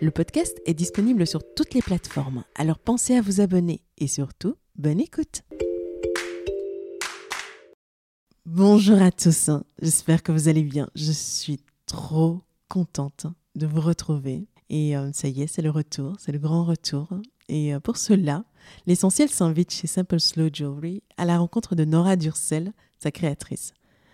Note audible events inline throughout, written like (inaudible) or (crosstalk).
Le podcast est disponible sur toutes les plateformes, alors pensez à vous abonner et surtout, bonne écoute. Bonjour à tous, j'espère que vous allez bien. Je suis trop contente de vous retrouver. Et euh, ça y est, c'est le retour, c'est le grand retour. Et euh, pour cela, l'essentiel s'invite chez Simple Slow Jewelry à la rencontre de Nora Durcel, sa créatrice.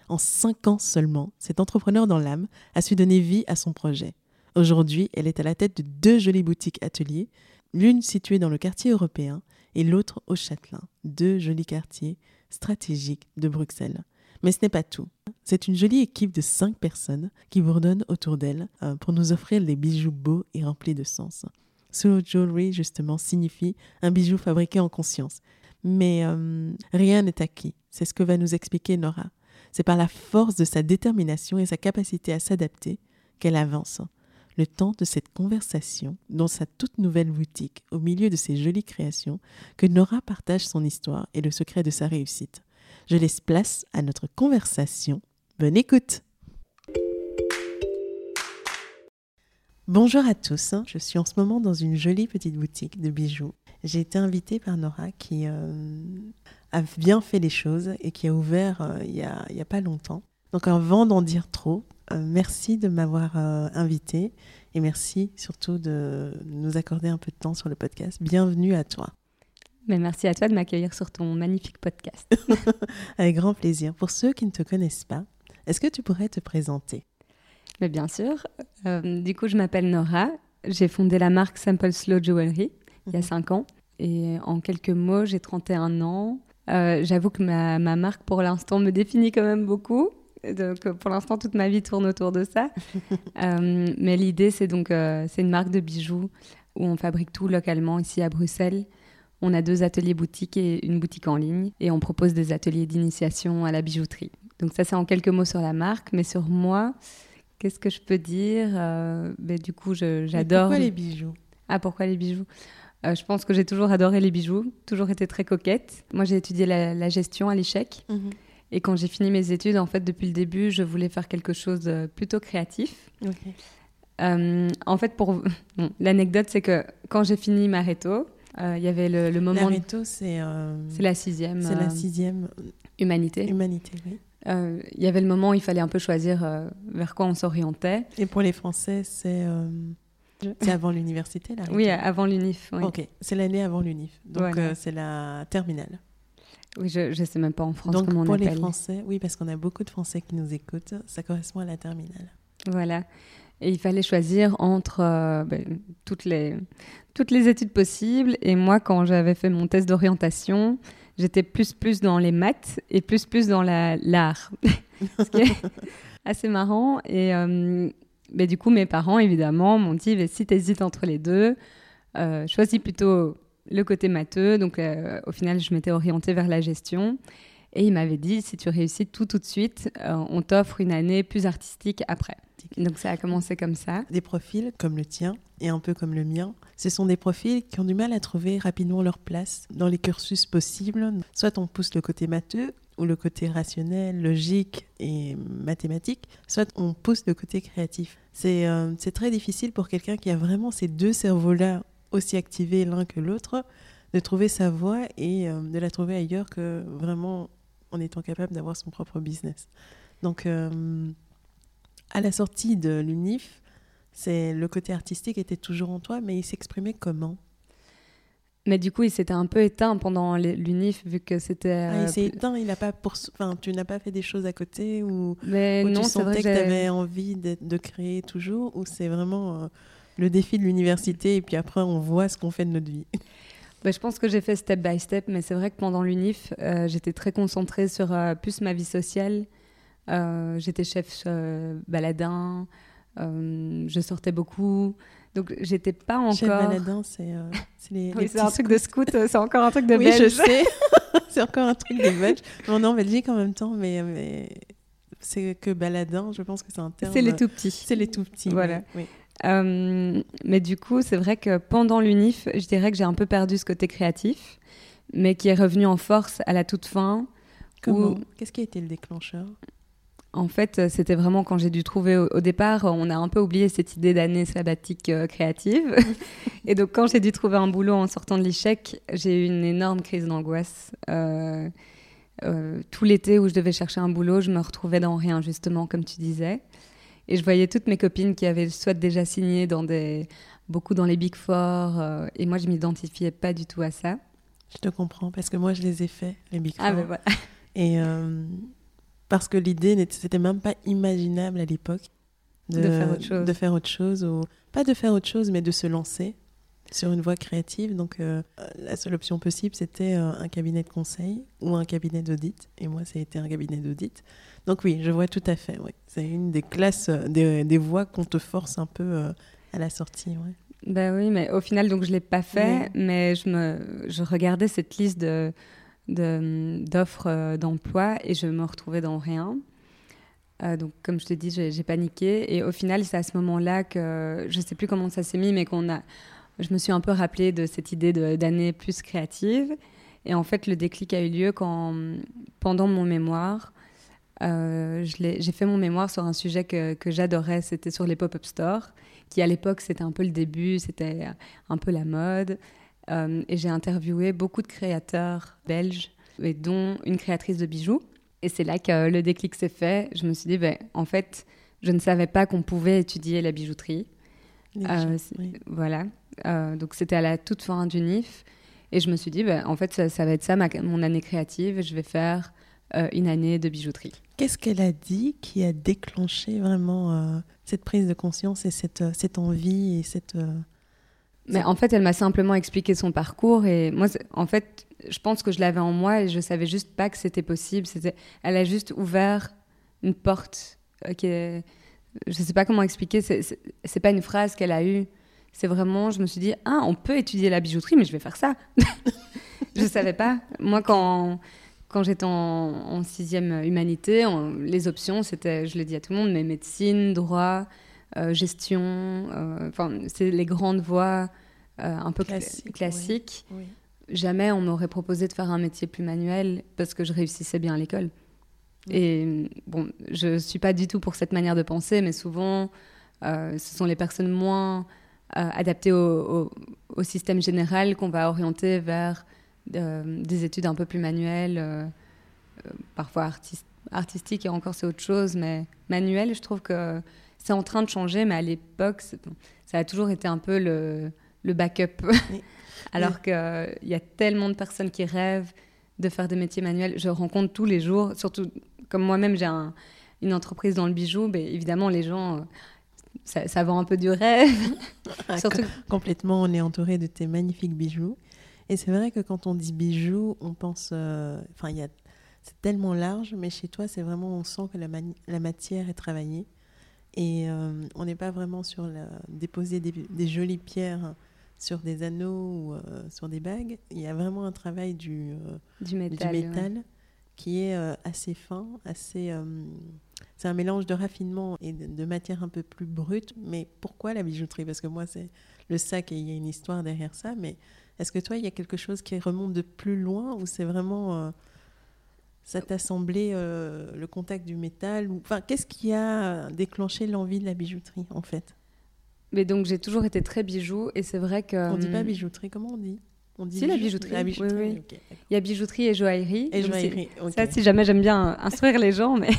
En cinq ans seulement, cet entrepreneur dans l'âme a su donner vie à son projet. Aujourd'hui, elle est à la tête de deux jolies boutiques ateliers, l'une située dans le quartier européen et l'autre au Châtelain, deux jolis quartiers stratégiques de Bruxelles. Mais ce n'est pas tout. C'est une jolie équipe de cinq personnes qui bourdonnent autour d'elle euh, pour nous offrir des bijoux beaux et remplis de sens. Slow Jewelry, justement, signifie un bijou fabriqué en conscience. Mais euh, rien n'est acquis. C'est ce que va nous expliquer Nora. C'est par la force de sa détermination et sa capacité à s'adapter qu'elle avance le temps de cette conversation dans sa toute nouvelle boutique, au milieu de ses jolies créations, que Nora partage son histoire et le secret de sa réussite. Je laisse place à notre conversation. Bonne écoute Bonjour à tous, je suis en ce moment dans une jolie petite boutique de bijoux. J'ai été invitée par Nora qui euh, a bien fait les choses et qui a ouvert euh, il n'y a, pas longtemps. Donc avant d'en dire trop, euh, merci de m'avoir euh, invité et merci surtout de nous accorder un peu de temps sur le podcast. Bienvenue à toi. Mais merci à toi de m'accueillir sur ton magnifique podcast. (laughs) Avec grand plaisir. Pour ceux qui ne te connaissent pas, est-ce que tu pourrais te présenter? Mais Bien sûr. Euh, du coup, je m'appelle Nora. J'ai fondé la marque Simple Slow Jewelry il y a 5 mhm. ans. Et en quelques mots, j'ai 31 ans. J'avoue que ma, ma marque, pour l'instant, me définit quand même beaucoup. Donc, pour l'instant, toute ma vie tourne autour de ça. (laughs) Euh, mais l'idée, c'est donc, euh, c'est une marque de bijoux où on fabrique tout localement ici à Bruxelles. On a deux ateliers boutiques et une boutique en ligne et on propose des ateliers d'initiation à la bijouterie. Donc ça, c'est en quelques mots sur la marque, mais sur moi, qu'est-ce que je peux dire euh, ben, Du coup, j'adore. Pourquoi les bijoux? Ah, pourquoi les bijoux? Je pense que j'ai toujours adoré les bijoux, toujours été très coquette. Moi, j'ai étudié la, gestion à l'échec. Mhm. Et quand j'ai fini mes études, en fait, depuis le début, je voulais faire quelque chose de plutôt créatif. Euh, en fait, pour (laughs) l'anecdote, c'est que quand j'ai fini Mareto, euh, il y avait le, moment. Mareto, c'est. Euh, c'est la sixième. C'est la sixième. Humanité. Humanité, oui. Il y avait le moment où il fallait un peu choisir vers quoi on s'orientait. Et pour les Français, c'est. C'est avant l'université, là (laughs) Oui, avant l'UNIF. Oui. Ok, c'est l'année avant l'UNIF. Donc, c'est la terminale. Oui, je ne sais même pas en France Donc, comment on pour appelle. les Français, oui, parce qu'on a beaucoup de Français qui nous écoutent, ça correspond à la terminale. Voilà. Et il fallait choisir entre euh, ben, toutes, les, toutes les études possibles. Et moi, quand j'avais fait mon test d'orientation, j'étais plus plus dans les maths et plus plus dans l'art. (laughs) Ce qui est (laughs) assez marrant. Et euh, ben, du coup, mes parents, évidemment, m'ont dit, si tu hésites entre les deux, euh, choisis plutôt le côté matheux. Donc, euh, au final, je m'étais orientée vers la gestion. Et il m'avait dit, si tu réussis tout tout de suite, euh, on t'offre une année plus artistique après. Donc ça a commencé comme ça. Des profils comme le tien et un peu comme le mien, ce sont des profils qui ont du mal à trouver rapidement leur place dans les cursus possibles. Soit on pousse le côté matheux ou le côté rationnel, logique et mathématique, soit on pousse le côté créatif. C'est euh, très difficile pour quelqu'un qui a vraiment ces deux cerveaux-là aussi activés l'un que l'autre, de trouver sa voie et euh, de la trouver ailleurs que vraiment en étant capable d'avoir son propre business. Donc, euh, à la sortie de l'UNIF, c'est le côté artistique était toujours en toi, mais il s'exprimait comment? Mais du coup, il s'était un peu éteint pendant l'UNIF vu que c'était. Ah, il s'est éteint, il a pas pour... enfin, tu n'as pas fait des choses à côté ou, Mais non, tu sentais vrai que, tu avais envie de, de, créer toujours ou c'est vraiment le défi de l'université et puis après on voit ce qu'on fait de notre vie (laughs) bah, je pense que j'ai fait step by step, mais c'est vrai que pendant l'UNIF, euh, j'étais très concentrée sur euh, plus ma vie sociale. Euh, j'étais chef baladin, je sortais beaucoup. Donc j'étais pas encore. Chef baladin, c'est les. (laughs) Oui, c'est un truc de scout, c'est encore un truc de oui, belge. je sais. (laughs) c'est encore un truc de belge. On est en Belgique en même temps, mais, mais c'est que baladin, je pense que c'est un terme. C'est les tout petits. C'est les tout petits. Voilà. Oui. Euh, mais du coup, c'est vrai que pendant l'UNIF, je dirais que j'ai un peu perdu ce côté créatif, mais qui est revenu en force à la toute fin. Comment Qu'est-ce qui a été le déclencheur en fait, c'était vraiment quand j'ai dû trouver au, départ, on a un peu oublié cette idée d'année sabbatique euh, créative. (laughs) et donc, quand j'ai dû trouver un boulot en sortant de l'échec, j'ai eu une énorme crise d'angoisse. Euh, tout l'été où je devais chercher un boulot, je me retrouvais dans rien, justement, comme tu disais. Et je voyais toutes mes copines qui avaient soit déjà signé dans des, beaucoup dans les Big Four, euh, et moi je m'identifiais pas du tout à ça. Je te comprends, parce que moi je les ai faits, les Big ah, Four. Ben voilà. (laughs) Et euh, parce que l'idée, c'était même pas imaginable à l'époque de, de, faire autre chose. De faire autre chose, ou pas de faire autre chose, mais de se lancer sur une voie créative. Donc euh, la seule option possible, c'était un cabinet de conseil ou un cabinet d'audit. Et moi, ça a été un cabinet d'audit. Donc oui, je vois tout à fait. Oui. C'est une des classes, euh, des, des voies qu'on te force un peu euh, à la sortie. Ouais. Ben oui, mais au final, donc je l'ai pas fait, mais je me, je regardais cette liste de d'offres euh, d'emploi et je me retrouvais dans rien. donc, comme je te dis, j'ai paniqué. Et au final, c'est à ce moment-là que je sais plus comment ça s'est mis, mais qu'on a. Je me suis un peu rappelé de cette idée d'année plus créative. Et en fait, le déclic a eu lieu quand, pendant mon mémoire, euh, j'ai fait mon mémoire sur un sujet que, que j'adorais, c'était sur les pop-up stores, qui à l'époque c'était un peu le début, c'était un peu la mode. Euh, et j'ai interviewé beaucoup de créateurs belges, et dont une créatrice de bijoux. Et c'est là que le déclic s'est fait. Je me suis dit, ben, en fait, je ne savais pas qu'on pouvait étudier la bijouterie. Euh, voilà. Donc c'était à la toute fin du NIF. Et je me suis dit, ben, en fait, ça, ça va être ça ma, mon année créative. Je vais faire euh, une année de bijouterie. Qu'est-ce qu'elle a dit qui a déclenché vraiment euh, cette prise de conscience et cette, euh, cette envie et cette... Mais en fait, elle m'a simplement expliqué son parcours et moi, en fait, je pense que je l'avais en moi et je savais juste pas que c'était possible. C'était, elle a juste ouvert une porte qui est, je sais pas comment expliquer. C'est, c'est pas une phrase qu'elle a eue. C'est vraiment, je me suis dit, ah, on peut étudier la bijouterie, mais je vais faire ça. (laughs) je savais pas. Moi, quand quand j'étais en, sixième humanité, les options, c'était, je l'ai dit à tout le monde, mais médecine, droit, euh, gestion, euh, enfin, c'est les grandes voies euh, un peu classiques. Jamais on m'aurait proposé de faire un métier plus manuel parce que je réussissais bien à l'école. Et bon, je suis pas du tout pour cette manière de penser, mais souvent, ce sont les personnes moins adaptées au, au, système général qu'on va orienter vers des études un peu plus manuelles, euh, euh, parfois artistiques, et encore c'est autre chose, mais manuelles, je trouve que c'est en train de changer, mais à l'époque, ça a toujours été un peu le, le backup. (laughs) Alors qu'il y a tellement de personnes qui rêvent de faire des métiers manuels. Je rencontre tous les jours, surtout comme moi-même, j'ai une entreprise dans le bijou, mais évidemment, les gens, euh, ça, ça vend un peu du rêve. (laughs) Ah, surtout... Complètement, on est entouré de tes magnifiques bijoux. Et c'est vrai que quand on dit bijoux, on pense. Euh, enfin, c'est tellement large, mais chez toi, c'est vraiment, on sent que la, la matière est travaillée. Et euh, on n'est pas vraiment sur la, déposer des, jolies pierres sur des anneaux ou euh, sur des bagues. Il y a vraiment un travail du, du métal, qui est assez fin, assez. C'est un mélange de raffinement et de, de, matière un peu plus brute. Mais pourquoi la bijouterie? Parce que moi, c'est le sac et il y a une histoire derrière ça, mais est-ce que toi, il y a quelque chose qui remonte de plus loin ou c'est vraiment. Euh, ça t'a semblé euh, le contact du métal ou... Enfin, qu'est-ce qui a déclenché l'envie de la bijouterie, en fait? Mais donc, j'ai toujours été très bijou et c'est vrai que. On dit pas hum, bijouterie, comment on dit? On dit Si, la bijou- bijouterie, La bijouterie, oui, oui. ok. Il y a bijouterie et joaillerie. Et joaillerie, ok. Ça, si jamais j'aime bien (laughs) instruire les gens, mais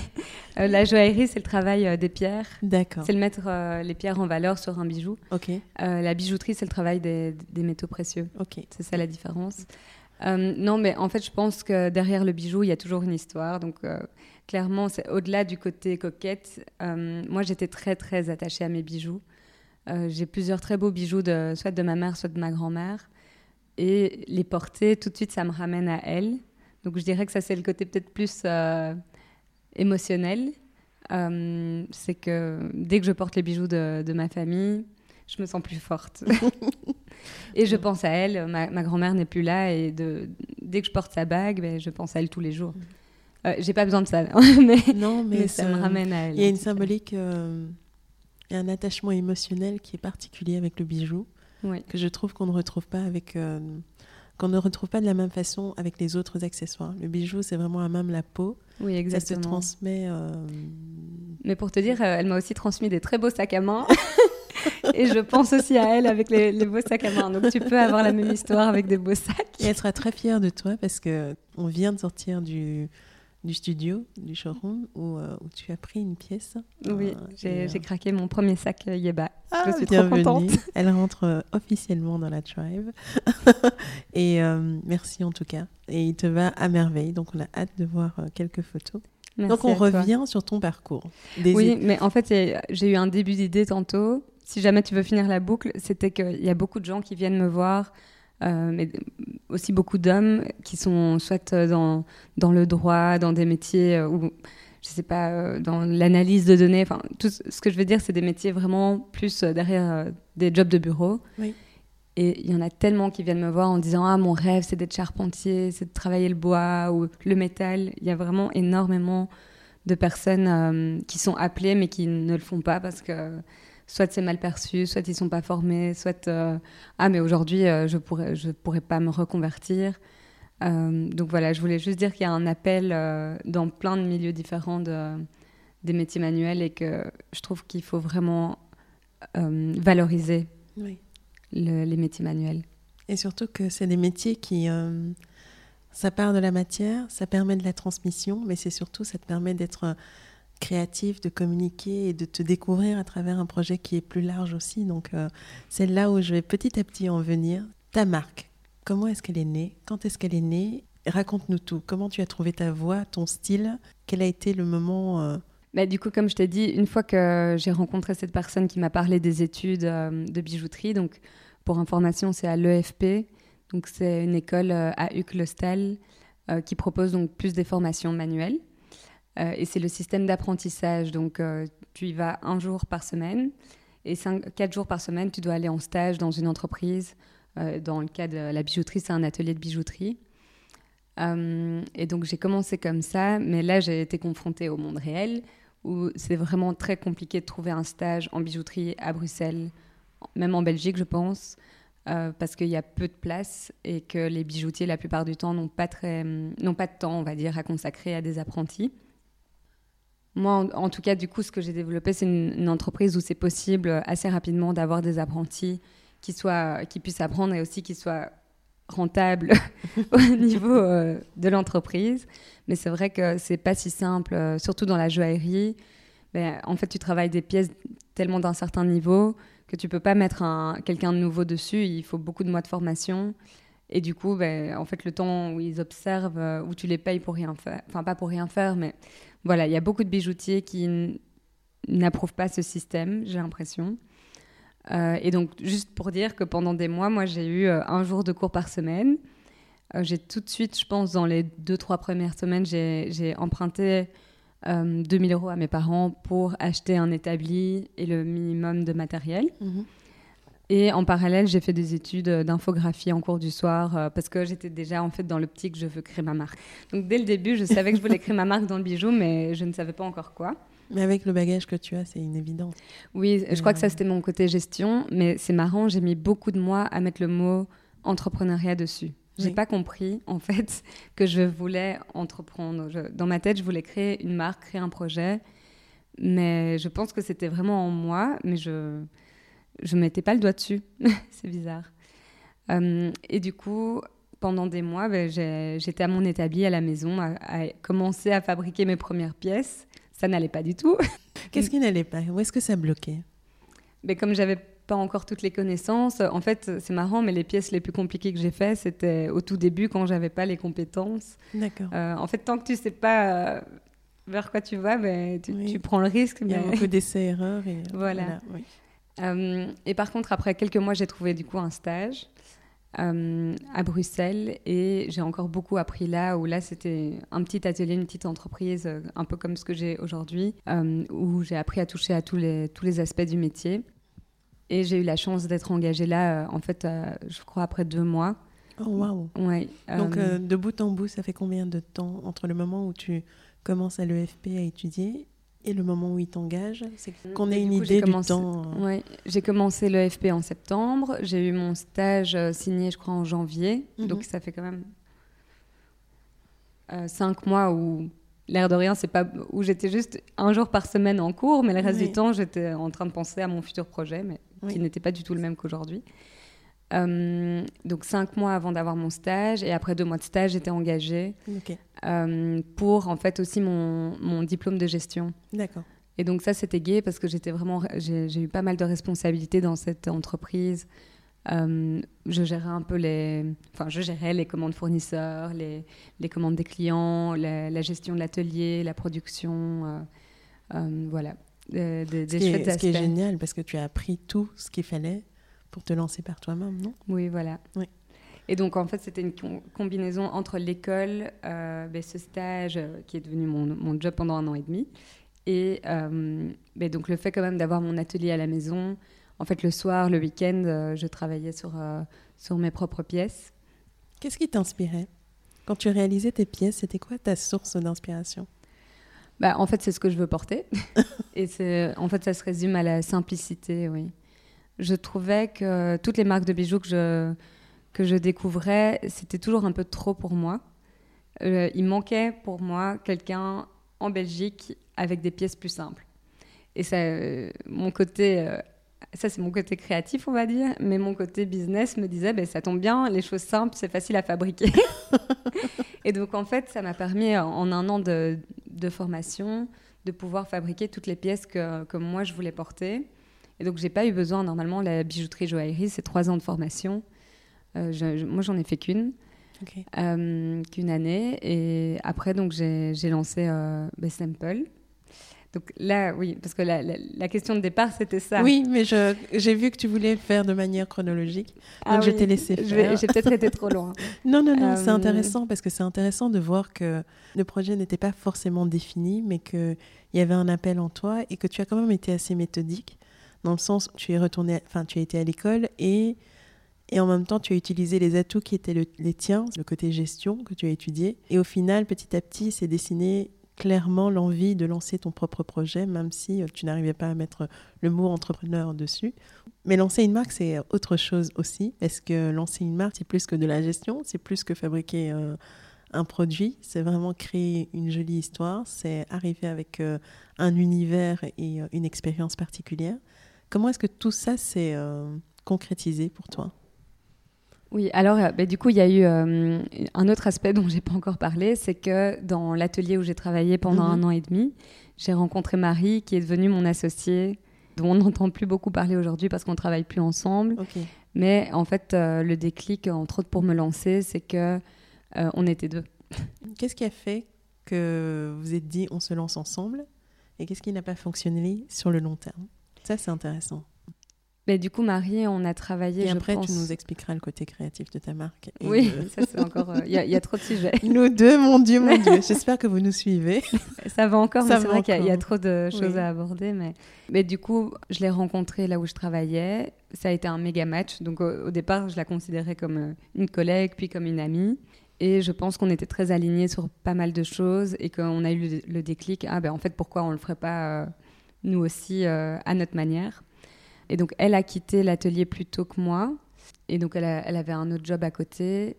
euh, la joaillerie, c'est le travail euh, des pierres. D'accord. C'est le mettre euh, les pierres en valeur sur un bijou. Ok, la bijouterie, c'est le travail des, des métaux précieux. ok. C'est ça la différence. Euh, non, mais en fait, je pense que derrière le bijou, il y a toujours une histoire. Donc, euh, clairement, c'est au-delà du côté coquette. euh, moi, j'étais très, très attachée à mes bijoux. J'ai plusieurs très beaux bijoux, de, soit de ma mère, soit de ma grand-mère. Et les porter, tout de suite, ça me ramène à elle. Donc, je dirais que ça, c'est le côté peut-être plus euh, émotionnel. Euh, c'est que dès que je porte les bijoux de, de ma famille, je me sens plus forte. (laughs) et je pense à elle. Ma, ma grand-mère n'est plus là et de, dès que je porte sa bague, ben, je pense à elle tous les jours. Euh, J'ai pas besoin de ça, (laughs) mais, Non, mais, mais ça me ramène à elle. Il y a une symbolique, euh, a un attachement émotionnel qui est particulier avec le bijou, Oui. que je trouve qu'on ne retrouve pas avec, euh, qu'on ne retrouve pas de la même façon avec les autres accessoires. Le bijou, c'est vraiment à même la peau, Oui, ça se exactement. transmet. euh, Mais pour te dire, euh, elle m'a aussi transmis des très beaux sacs à main. (laughs) et je pense aussi à elle avec les, les beaux sacs à main. Donc tu peux avoir la même histoire avec des beaux sacs. Et elle sera très fière de toi parce que on vient de sortir du, du studio, du showroom, où, euh, où tu as pris une pièce. Oui, Euh, j'ai euh, craqué mon premier sac Yeba. Ah, je suis trop bienvenue. contente. (laughs) Elle rentre officiellement dans la tribe. (laughs) et merci en tout cas. Et il te va à merveille. Donc on a hâte de voir quelques photos. Merci Donc on toi. revient sur ton parcours. Des Oui, mais en fait, j'ai eu un début d'idée tantôt. Si jamais tu veux finir la boucle, c'était qu'il y a beaucoup de gens qui viennent me voir, euh, mais aussi beaucoup d'hommes qui sont soit euh, dans, dans le droit, dans des métiers euh, ou, je sais pas, dans l'analyse de données. Enfin, tout ce que je veux dire, c'est des métiers vraiment plus derrière des jobs de bureau. Oui. Et il y en a tellement qui viennent me voir en disant Ah, mon rêve, c'est d'être charpentier, c'est de travailler le bois ou le métal. Il y a vraiment énormément de personnes euh, qui sont appelées mais qui ne le font pas parce que soit c'est mal perçu, soit ils sont pas formés, soit euh, ah mais aujourd'hui euh, je pourrais je pourrais pas me reconvertir. Euh, donc voilà, je voulais juste dire qu'il y a un appel dans plein de milieux différents de, des métiers manuels et que je trouve qu'il faut vraiment valoriser Oui. le- les métiers manuels. Et surtout que c'est des métiers qui. ça part de la matière, ça permet de la transmission, mais c'est surtout, ça te permet d'être créatif, de communiquer et de te découvrir à travers un projet qui est plus large aussi. Donc euh, c'est là où je vais petit à petit en venir. Ta marque, comment est-ce qu'elle est née? Quand est-ce qu'elle est née? Raconte-nous tout. Comment tu as trouvé ta voix, ton style? Quel a été le moment euh, Bah, du coup, comme je t'ai dit, une fois que j'ai rencontré cette personne qui m'a parlé des études euh, de bijouterie, donc pour information, c'est à l'EFP, donc c'est une école euh, à Uclostal euh, qui propose donc plus des formations manuelles. Euh, et c'est le système d'apprentissage, donc euh, tu y vas un jour par semaine et quatre jours par semaine, tu dois aller en stage dans une entreprise. Euh, dans le cas de la bijouterie, c'est un atelier de bijouterie. Et donc j'ai commencé comme ça, mais là j'ai été confrontée au monde réel où c'est vraiment très compliqué de trouver un stage en bijouterie à Bruxelles, même en Belgique je pense, parce qu'il y a peu de place et que les bijoutiers la plupart du temps n'ont pas, pas de temps, on va dire, à consacrer à des apprentis. Moi, en, tout cas, du coup, ce que j'ai développé, c'est une, entreprise où c'est possible assez rapidement d'avoir des apprentis qui, soient, qui puissent apprendre et aussi qui soient rentables (laughs) au niveau euh, de l'entreprise. Mais c'est vrai que c'est pas si simple, euh, surtout dans la joaillerie. Ben, en fait, tu travailles des pièces tellement d'un certain niveau que tu peux pas mettre un, quelqu'un de nouveau dessus. Il faut beaucoup de mois de formation. Et du coup, ben, en fait, le temps où ils observent, euh, où tu les payes pour rien faire, enfin pas pour rien faire, mais voilà, il y a beaucoup de bijoutiers qui n'approuvent pas ce système, j'ai l'impression. Euh, et donc, juste pour dire que pendant des mois, moi, j'ai eu euh, un jour de cours par semaine. J'ai tout de suite, je pense, dans les deux, trois premières semaines, j'ai emprunté euh, 2000 euros à mes parents pour acheter un établi et le minimum de matériel. Et en parallèle, j'ai fait des études euh, d'infographie en cours du soir euh, parce que j'étais déjà en fait dans l'optique je veux créer ma marque. Donc dès le début, je savais que je voulais créer ma marque dans le bijou, mais je ne savais pas encore quoi. Mais avec le bagage que tu as, c'est une évidence. Oui, je crois que ça Ouais. c'était mon côté gestion, mais c'est marrant, j'ai mis beaucoup de mois à mettre le mot entrepreneuriat dessus. J'ai Oui. pas compris en fait (laughs) que je voulais entreprendre. Je- dans ma tête, je voulais créer une marque, créer un projet, mais je pense que c'était vraiment en moi, mais je je mettais pas le doigt dessus. (laughs) c'est bizarre. et du coup, pendant des mois, ben, j'étais à mon établi à la maison, à, à, commencer à fabriquer mes premières pièces. Ça n'allait pas du tout. (laughs) Qu'est-ce qui n'allait pas? Où est-ce que ça bloquait? Mais ben, Comme j'avais pas encore toutes les connaissances, en fait, c'est marrant, mais les pièces les plus compliquées que j'ai faites, c'était au tout début quand j'avais pas les compétences. D'accord. Euh, en fait, tant que tu sais pas euh, vers quoi tu vas, ben, tu, prends le risque. Il y a beaucoup (laughs) d'essais-erreurs. Et, voilà. Euh, et par contre, après quelques mois, j'ai trouvé du coup un stage. Euh, à Bruxelles et j'ai encore beaucoup appris là où là c'était un petit atelier, une petite entreprise euh, un peu comme ce que j'ai aujourd'hui euh, où j'ai appris à toucher à tous les, tous les aspects du métier et j'ai eu la chance d'être engagée là en fait je crois après deux mois. Oh waouh ouais, Donc de bout en bout ça fait combien de temps entre le moment où tu commences à l'EFP à étudier et le moment où il t'engage C'est qu'on ait une idée du temps. Euh. Ouais, j'ai commencé le FP en septembre. J'ai eu mon stage euh, signé, je crois, en janvier. Mhm. Donc ça fait quand même euh, cinq mois où l'air de rien, c'est pas où j'étais juste un jour par semaine en cours, mais le reste du temps, j'étais en train de penser à mon futur projet, mais qui n'était pas du tout le même qu'aujourd'hui. Euh, donc cinq mois avant d'avoir mon stage et après deux mois de stage, j'étais engagée euh, pour en fait aussi mon, mon diplôme de gestion. D'accord. Et donc ça c'était gai parce que j'étais vraiment j'ai eu pas mal de responsabilités dans cette entreprise. Euh, je gérais un peu les, enfin je gérais les commandes fournisseurs, les, les commandes des clients, la, gestion de l'atelier, la production, voilà. Ce, qui est, ce qui est génial parce que tu as appris tout ce qu'il fallait pour te lancer par toi-même, non? Oui, voilà. Oui. Et donc, en fait, c'était une combinaison entre l'école, euh, ben, ce stage euh, qui est devenu mon, mon, job pendant un an et demi, et euh, ben, donc le fait quand même d'avoir mon atelier à la maison. En fait, le soir, le week-end, je travaillais sur, sur mes propres pièces. Qu'est-ce qui t'inspirait? Quand tu réalisais tes pièces, c'était quoi ta source d'inspiration? Bah, En fait, c'est ce que je veux porter. (laughs) et en fait, ça se résume à la simplicité, oui je trouvais que toutes les marques de bijoux que je, que je découvrais, c'était toujours un peu trop pour moi. Euh, il manquait pour moi quelqu'un en Belgique avec des pièces plus simples. Et ça, euh, mon côté, euh, ça c'est mon côté créatif, on va dire, mais mon côté business me disait, ben, ça tombe bien, les choses simples, c'est facile à fabriquer. (laughs) et donc en fait, ça m'a permis en un an de, de, formation de pouvoir fabriquer toutes les pièces que, que moi je voulais porter. Et donc, j'ai pas eu besoin, normalement, la bijouterie joaillerie, c'est trois ans de formation. Euh, moi, j'en ai fait qu'une, euh, qu'une année. Et après, donc, j'ai lancé euh, Sample. Donc là, oui, parce que la, la, question de départ, c'était ça. Oui, mais j'ai vu que tu voulais faire de manière chronologique. Donc ah je t'ai laissé faire. J'ai peut-être été trop loin. (laughs) non, non, non, c'est intéressant parce que c'est intéressant de voir que le projet n'était pas forcément défini, mais qu'il y avait un appel en toi et que tu as quand même été assez méthodique dans le sens tu es retourné, enfin tu as été à l'école et, et en même temps tu as utilisé les atouts qui étaient les tiens, le côté gestion que tu as étudié. Et au final, petit à petit, c'est dessiné clairement l'envie de lancer ton propre projet, même si euh, tu n'arrivais pas à mettre le mot entrepreneur dessus. Mais lancer une marque, c'est autre chose aussi, parce que lancer une marque, c'est plus que de la gestion, c'est plus que fabriquer euh, un produit, c'est vraiment créer une jolie histoire, c'est arriver avec euh, un univers et une expérience particulière. Comment est-ce que tout ça s'est euh, concrétisé pour toi? Oui, alors euh, bah, du coup, il y a eu euh, un autre aspect dont j'ai pas encore parlé, c'est que dans l'atelier où j'ai travaillé pendant mhm. un an et demi, j'ai rencontré Marie, qui est devenue mon associée, dont on n'entend plus beaucoup parler aujourd'hui parce qu'on travaille plus ensemble. Mais en fait, le déclic, entre autres pour me lancer, c'est que on était deux. (laughs) Qu'est-ce qui a fait que vous êtes dit on se lance ensemble? Et qu'est-ce qui n'a pas fonctionné sur le long terme? Ça, c'est intéressant. Mais du coup, Marie, on a travaillé. Et après, tu nous expliqueras le côté créatif de ta marque. Oui, ça c'est encore. Euh, il y, a trop de sujets. (laughs) Nous deux, mon Dieu, mon Dieu. (laughs) J'espère que vous nous suivez. (laughs) Ça va encore, mais c'est vrai qu'il y, a trop de choses à aborder. Mais... mais du coup, je l'ai rencontrée là où je travaillais. Ça a été un méga match. Donc au, départ, je la considérais comme euh, une collègue, puis comme une amie. Et je pense qu'on était très alignés sur pas mal de choses et qu'on a eu le, déclic. Ah ben en fait, pourquoi on le ferait pas euh, nous aussi euh, à notre manière. Et donc, elle a quitté l'atelier plus tôt que moi. Et donc, elle, avait un autre job à côté.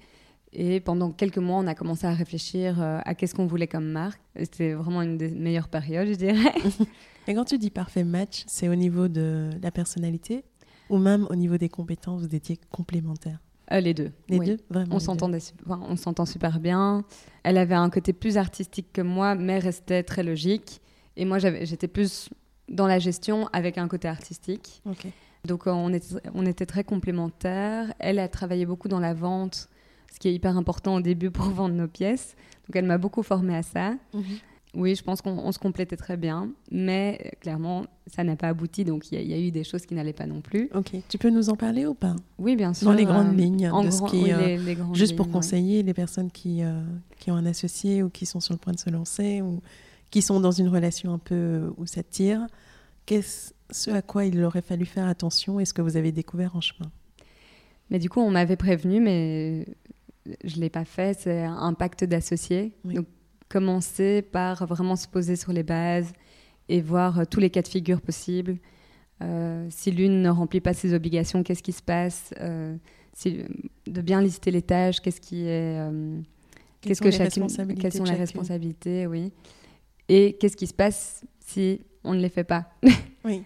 Et pendant quelques mois, on a commencé à réfléchir euh, à qu'est-ce qu'on voulait comme marque. C'était vraiment une des meilleures périodes, je dirais. (laughs) Et quand tu dis parfait match, c'est au niveau de la personnalité ou même au niveau des compétences, vous étiez complémentaires? Euh, les deux. Les oui. deux, vraiment. On enfin, s'entend super bien. Elle avait un côté plus artistique que moi, mais restait très logique. Et moi, j'étais plus dans la gestion avec un côté artistique. Donc, on était, on était très complémentaires. Elle a travaillé beaucoup dans la vente, ce qui est hyper important au début pour (laughs) vendre nos pièces. Donc, elle m'a beaucoup formée à ça. Mhm. Oui, je pense qu'on on se complétait très bien, mais euh, clairement, ça n'a pas abouti. Donc, il y, a- il y a eu des choses qui n'allaient pas non plus. Ok. Tu peux nous en parler ou pas? Oui, bien sûr. Dans les grandes euh, lignes en de ce qui oui, euh, les- les Juste pour ouais. conseiller les personnes qui, euh, qui ont un associé ou qui sont sur le point de se lancer ou qui sont dans une relation un peu euh, où ça tire, qu'est-ce ce à quoi il aurait fallu faire attention et ce que vous avez découvert en chemin? Mais du coup, on m'avait prévenu, mais je ne l'ai pas fait. C'est un pacte d'associés. Oui. Donc, commencer par vraiment se poser sur les bases et voir euh, tous les cas de figure possibles. Euh, si l'une ne remplit pas ses obligations, qu'est-ce qui se passe? Euh, si- De bien lister les tâches, qu'est-ce qui est. euh, Quelles qu'est-ce sont que les chacune- responsabilités quelles sont les chacune? responsabilités, oui. Et qu'est-ce qui se passe si on ne les fait pas (laughs) Oui.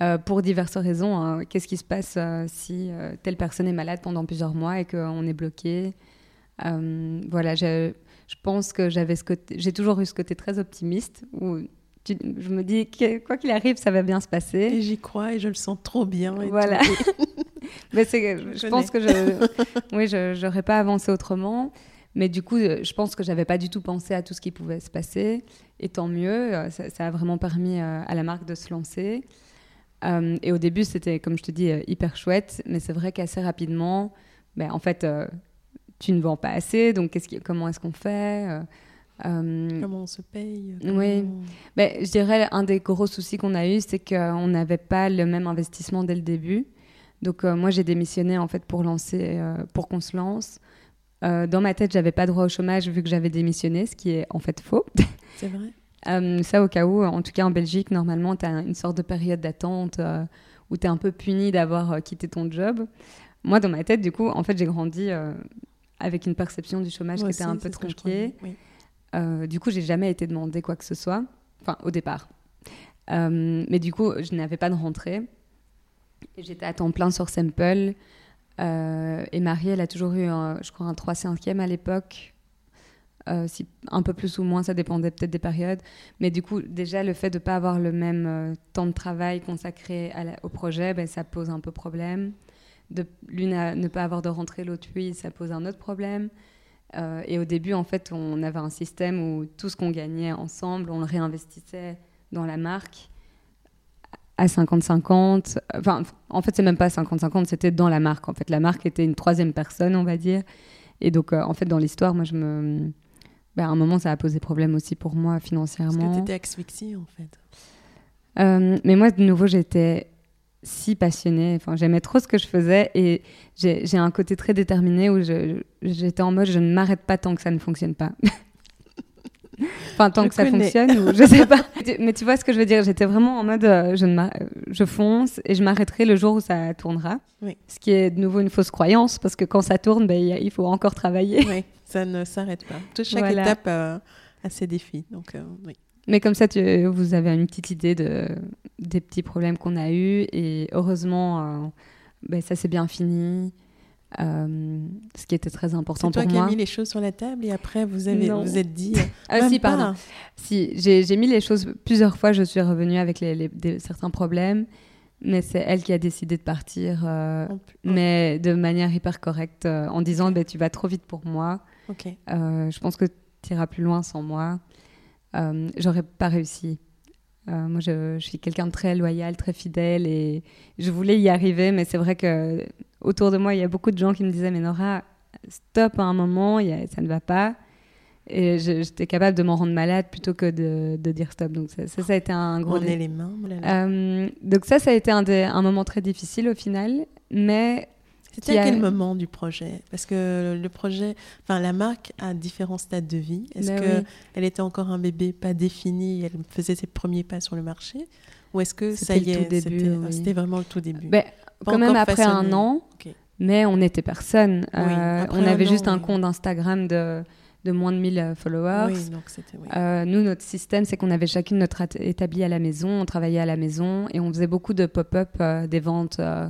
Euh, pour diverses raisons. hein. Qu'est-ce qui se passe euh, si euh, telle personne est malade pendant plusieurs mois et qu'on est bloqué Voilà, je, je pense que j'avais ce côté, j'ai toujours eu ce côté très optimiste où tu- je me dis que quoi qu'il arrive, ça va bien se passer. Et j'y crois et je le sens trop bien. et Voilà. tout. (laughs) Mais c'est, Je je, pense que je, oui, je n'aurais pas avancé autrement. Mais du coup, euh, je pense que j'avais pas du tout pensé à tout ce qui pouvait se passer. Et tant mieux, euh, ça, ça a vraiment permis euh, à la marque de se lancer. Euh, et au début, c'était, comme je te dis, hyper chouette. Mais c'est vrai qu'assez rapidement, ben, en fait, euh, tu ne vends pas assez. Donc, qui- comment est-ce qu'on fait Euh, Comment on se paye Oui. ben, je dirais un des gros soucis qu'on a eu, c'est qu'on n'avait pas le même investissement dès le début. Donc moi j'ai démissionné en fait pour lancer, pour qu'on se lance. Euh, dans ma tête, j'avais pas droit au chômage vu que j'avais démissionné, ce qui est en fait faux. (laughs) C'est vrai (laughs) Euh, ça au cas où, en tout cas en Belgique, normalement, tu as une sorte de période d'attente euh, où tu es un peu puni d'avoir quitté ton job. Moi, dans ma tête, du coup, en fait, j'ai grandi avec une perception du chômage Moi qui était un peu tronquée. oui. Du coup, j'ai jamais été demandé quoi que ce soit, enfin au départ. Mais du coup, je n'avais pas de rentrée. J'étais à temps plein sur Sample. Euh, et Marie, elle a toujours eu, je crois, un 3-5e à l'époque. Euh, un peu plus ou moins, ça dépendait peut-être des périodes. Mais du coup, déjà, le fait de ne pas avoir le même euh, temps de travail consacré au projet, ben, ça pose un peu problème. De l'une à ne pas avoir de rentrée, l'autre oui, ça pose un autre problème. Et au début, en fait, on avait un système où tout ce qu'on gagnait ensemble, on le réinvestissait dans la marque à 50-50. Enfin, en fait, c'est même pas 50-50, c'était dans la marque. En fait, la marque était une troisième personne, on va dire. Et donc, euh, en fait, dans l'histoire, moi, je me... Ben, à un moment, ça a posé problème aussi pour moi Parce financièrement. que tu étais asphyxiée en fait. Euh, mais moi, de nouveau, j'étais si passionnée. Enfin, j'aimais trop ce que je faisais et j'ai un côté très déterminé où j'étais en mode je ne m'arrête pas tant que ça ne fonctionne pas. (laughs) enfin, tant Je que ça connais. fonctionne ou je sais pas. (laughs) Mais tu vois ce que je veux dire J'étais vraiment en mode euh, je, ne je fonce et je m'arrêterai le jour où ça tournera. Oui. Ce qui est de nouveau une fausse croyance parce que quand ça tourne, ben, il y a- il faut encore travailler. Oui, ça ne s'arrête pas. Toute chaque Voilà. étape euh, a ses défis. Donc, euh, oui. Mais comme ça, tu- vous avez une petite idée de, des petits problèmes qu'on a eus. Et heureusement, ben, ça s'est bien fini. Euh, ce qui était très important C'est toi pour qui as moi. mis les choses sur la table et après vous avez Non. vous êtes dit. Ah, (laughs) si, pas. pardon. Si, j'ai mis les choses plusieurs fois. Je suis revenue avec les, les- des- certains problèmes. Mais c'est elle qui a décidé de partir, euh, mais de manière hyper correcte, euh, en disant ben, Tu vas trop vite pour moi. Ok. Euh, je pense que tu iras plus loin sans moi. J'aurais pas réussi. Euh, moi, je, je suis quelqu'un de très loyal, très fidèle et je voulais y arriver, mais c'est vrai que autour de moi, il y a beaucoup de gens qui me disaient Mais Nora, stop à un moment, il y a- ça ne va pas. Et j'étais capable de m'en rendre malade plutôt que de, de dire stop. Donc, ça, ça, ça a été un gros. On dé- est les mains. là là. Euh, donc, ça, ça a été un, un moment très difficile au final, mais C'était à a- quel moment du projet? Parce que le projet, enfin la marque a différents stades de vie. Est-ce Ben que oui. elle était encore un bébé pas défini, elle faisait ses premiers pas sur le marché, ou est-ce que ça y est, c'était oui. vraiment le tout début? Ben, quand même après façonné. un an, mais on n'était personne. Oui, Euh, on un avait an, juste un compte Instagram de, de moins de 1000 followers. Oui, donc c'était. Oui. Euh, nous, notre système, c'est qu'on avait chacune notre établi à la maison, on travaillait à la maison et on faisait beaucoup de pop-up, euh, des ventes euh,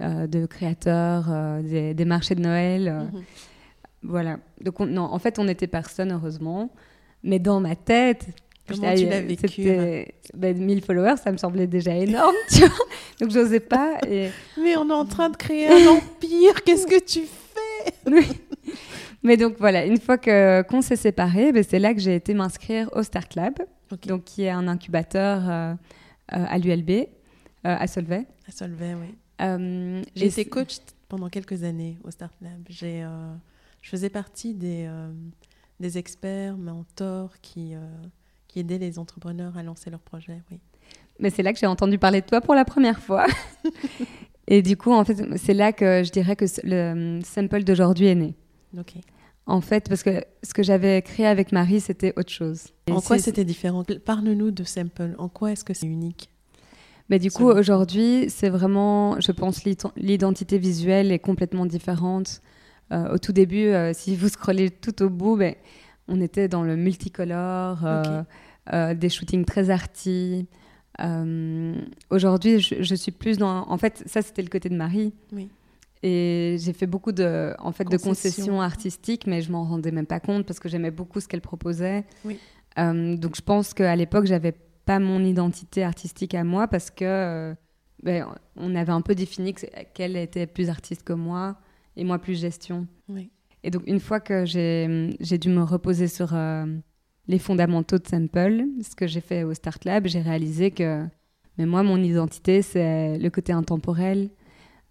euh, de créateurs, euh, des, des marchés de Noël. euh, Mhm. Voilà. Donc, on- non, en fait, on n'était personne, heureusement. Mais dans ma tête, Comment tu l'as vécu ben, 1000 followers, ça me semblait déjà énorme, (laughs) tu vois. Donc, j'osais pas. Et... Mais on est en train de créer un (laughs) empire. Qu'est-ce que tu fais? Oui. Mais donc, voilà, une fois que- qu'on s'est séparés, ben, c'est là que j'ai été m'inscrire au Start Lab, donc, qui est un incubateur euh, euh, à l'ULB, euh, à Solvay. À Solvay, oui. Euh, J'ai été coach pendant quelques années au Start Lab. J'ai, je faisais partie des, des experts, mentors qui, qui aidaient les entrepreneurs à lancer leurs projets. Oui. Mais c'est là que j'ai entendu parler de toi pour la première fois. (laughs) Et du coup, en fait, c'est là que je dirais que le sample d'aujourd'hui est né. Ok. En fait, parce que ce que j'avais créé avec Marie, c'était autre chose. Et en quoi c'était différent? Parle-nous de Sample. En quoi est-ce que c'est unique? Mais du coup, aujourd'hui, c'est vraiment, je pense, l'ident- l'identité visuelle est complètement différente. Euh, au tout début, euh, si vous scrollez tout au bout, ben, on était dans le multicolore, euh, euh, des shootings très arty. Euh, aujourd'hui, je, je suis plus dans. En fait, ça, c'était le côté de Marie. Oui. Et j'ai fait beaucoup de, en fait, de Concessions. artistiques, mais je m'en rendais même pas compte parce que j'aimais beaucoup ce qu'elle proposait. Oui. Euh, donc je pense qu'à l'époque, j'avais pas mon identité artistique à moi parce que euh, ben, on avait un peu défini qu'elle était plus artiste que moi et moi plus gestion. Oui. Et donc une fois que j'ai j'ai dû me reposer sur euh, les fondamentaux de Sample, ce que j'ai fait au Start Lab, j'ai réalisé que mais moi mon identité c'est le côté intemporel,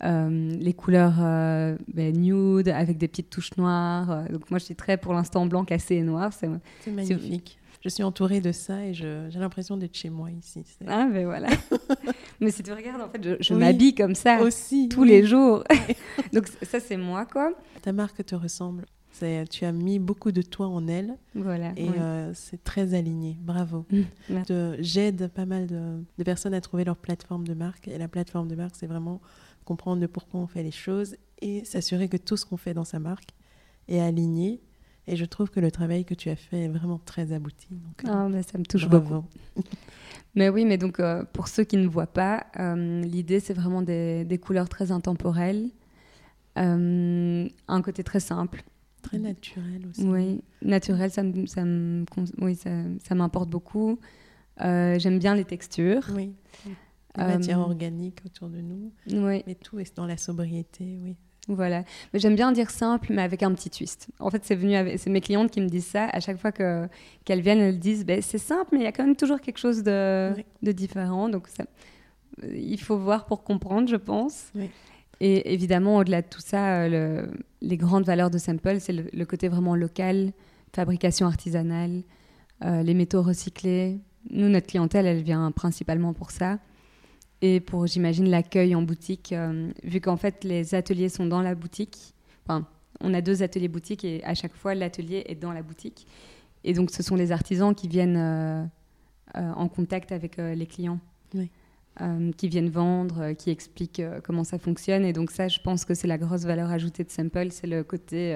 euh, les couleurs euh, ben, nude avec des petites touches noires. Euh, Donc moi je suis très pour l'instant blanc cassé et noir. C'est magnifique. Je suis entourée de ça et j'ai l'impression d'être chez moi ici. Ah ben voilà. (laughs) mais si tu regardes en fait je, je Oui. m'habille comme ça Aussi. tous oui. les jours. (laughs) Donc ça c'est moi quoi. Ta marque te ressemble. Tu as mis beaucoup de toi en elle Voilà. et euh, c'est très aligné. Bravo. Mm. De- J'aide pas mal de, de personnes à trouver leur plateforme de marque. Et la plateforme de marque, c'est vraiment comprendre de pourquoi on fait les choses et s'assurer que tout ce qu'on fait dans sa marque est aligné. Et je trouve que le travail que tu as fait est vraiment très abouti. Donc, euh, Ah, ben, ça me touche beaucoup. (laughs) Mais oui, mais donc euh, pour ceux qui ne voient pas, euh, l'idée c'est vraiment des, des couleurs très intemporelles, euh, un côté très simple. Très naturel aussi. Oui, naturel, ça me- ça me oui, ça, ça m'importe beaucoup. J'aime bien les textures. Oui. Euh, matières organiques autour de nous. Oui, Mais tout est dans la sobriété, oui. voilà. Mais j'aime bien dire simple, mais avec un petit twist. En fait, c'est venu avec, c'est mes clientes qui me disent ça. À chaque fois que qu'elles viennent, elles disent, ben, c'est simple, mais il y a quand même toujours quelque chose de, Oui. de différent. Donc ça, euh, il faut voir pour comprendre, je pense. Oui. Et évidemment, au-delà de tout ça, euh, le- les grandes valeurs de Sample, c'est le, le côté vraiment local, fabrication artisanale, euh, les métaux recyclés. Nous, notre clientèle, elle vient principalement pour ça. Et pour, j'imagine, l'accueil en boutique, euh, vu qu'en fait, les ateliers sont dans la boutique. Enfin, on a deux ateliers boutiques et à chaque fois, l'atelier est dans la boutique. Et donc, ce sont les artisans qui viennent euh, euh, en contact avec les clients. Oui. Euh, qui viennent vendre, euh, qui expliquent euh, comment ça fonctionne. Et donc ça, je pense que c'est la grosse valeur ajoutée de Sample, c'est le côté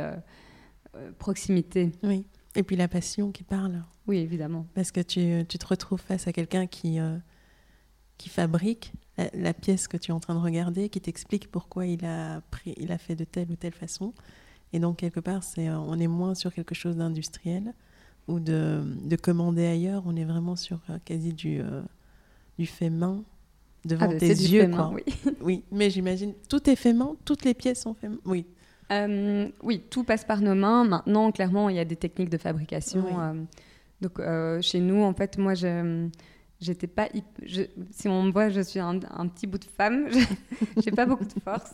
proximité. Oui. Et puis la passion qui parle. Oui, évidemment. Parce que tu, tu te retrouves face à quelqu'un qui, qui fabrique la, la pièce que tu es en train de regarder, qui t'explique pourquoi il a, pris, il a fait de telle ou telle façon. Et donc, quelque part, c'est, euh, on est moins sur quelque chose d'industriel ou de, de commander ailleurs. On est vraiment sur euh, quasi du, euh, du fait main devant Ah, bah, tes c'est du yeux. fait main, quoi. oui. (laughs) Oui, mais j'imagine, tout est fait main, toutes les pièces sont fait main. Oui, Euh, oui, tout passe par nos mains. Maintenant, clairement, il y a des techniques de fabrication. Oui. euh, donc, euh, chez nous, en fait, moi, je, j'étais pas. si on me voit, je suis un, petit bout de femme. (laughs) J'ai pas beaucoup de force.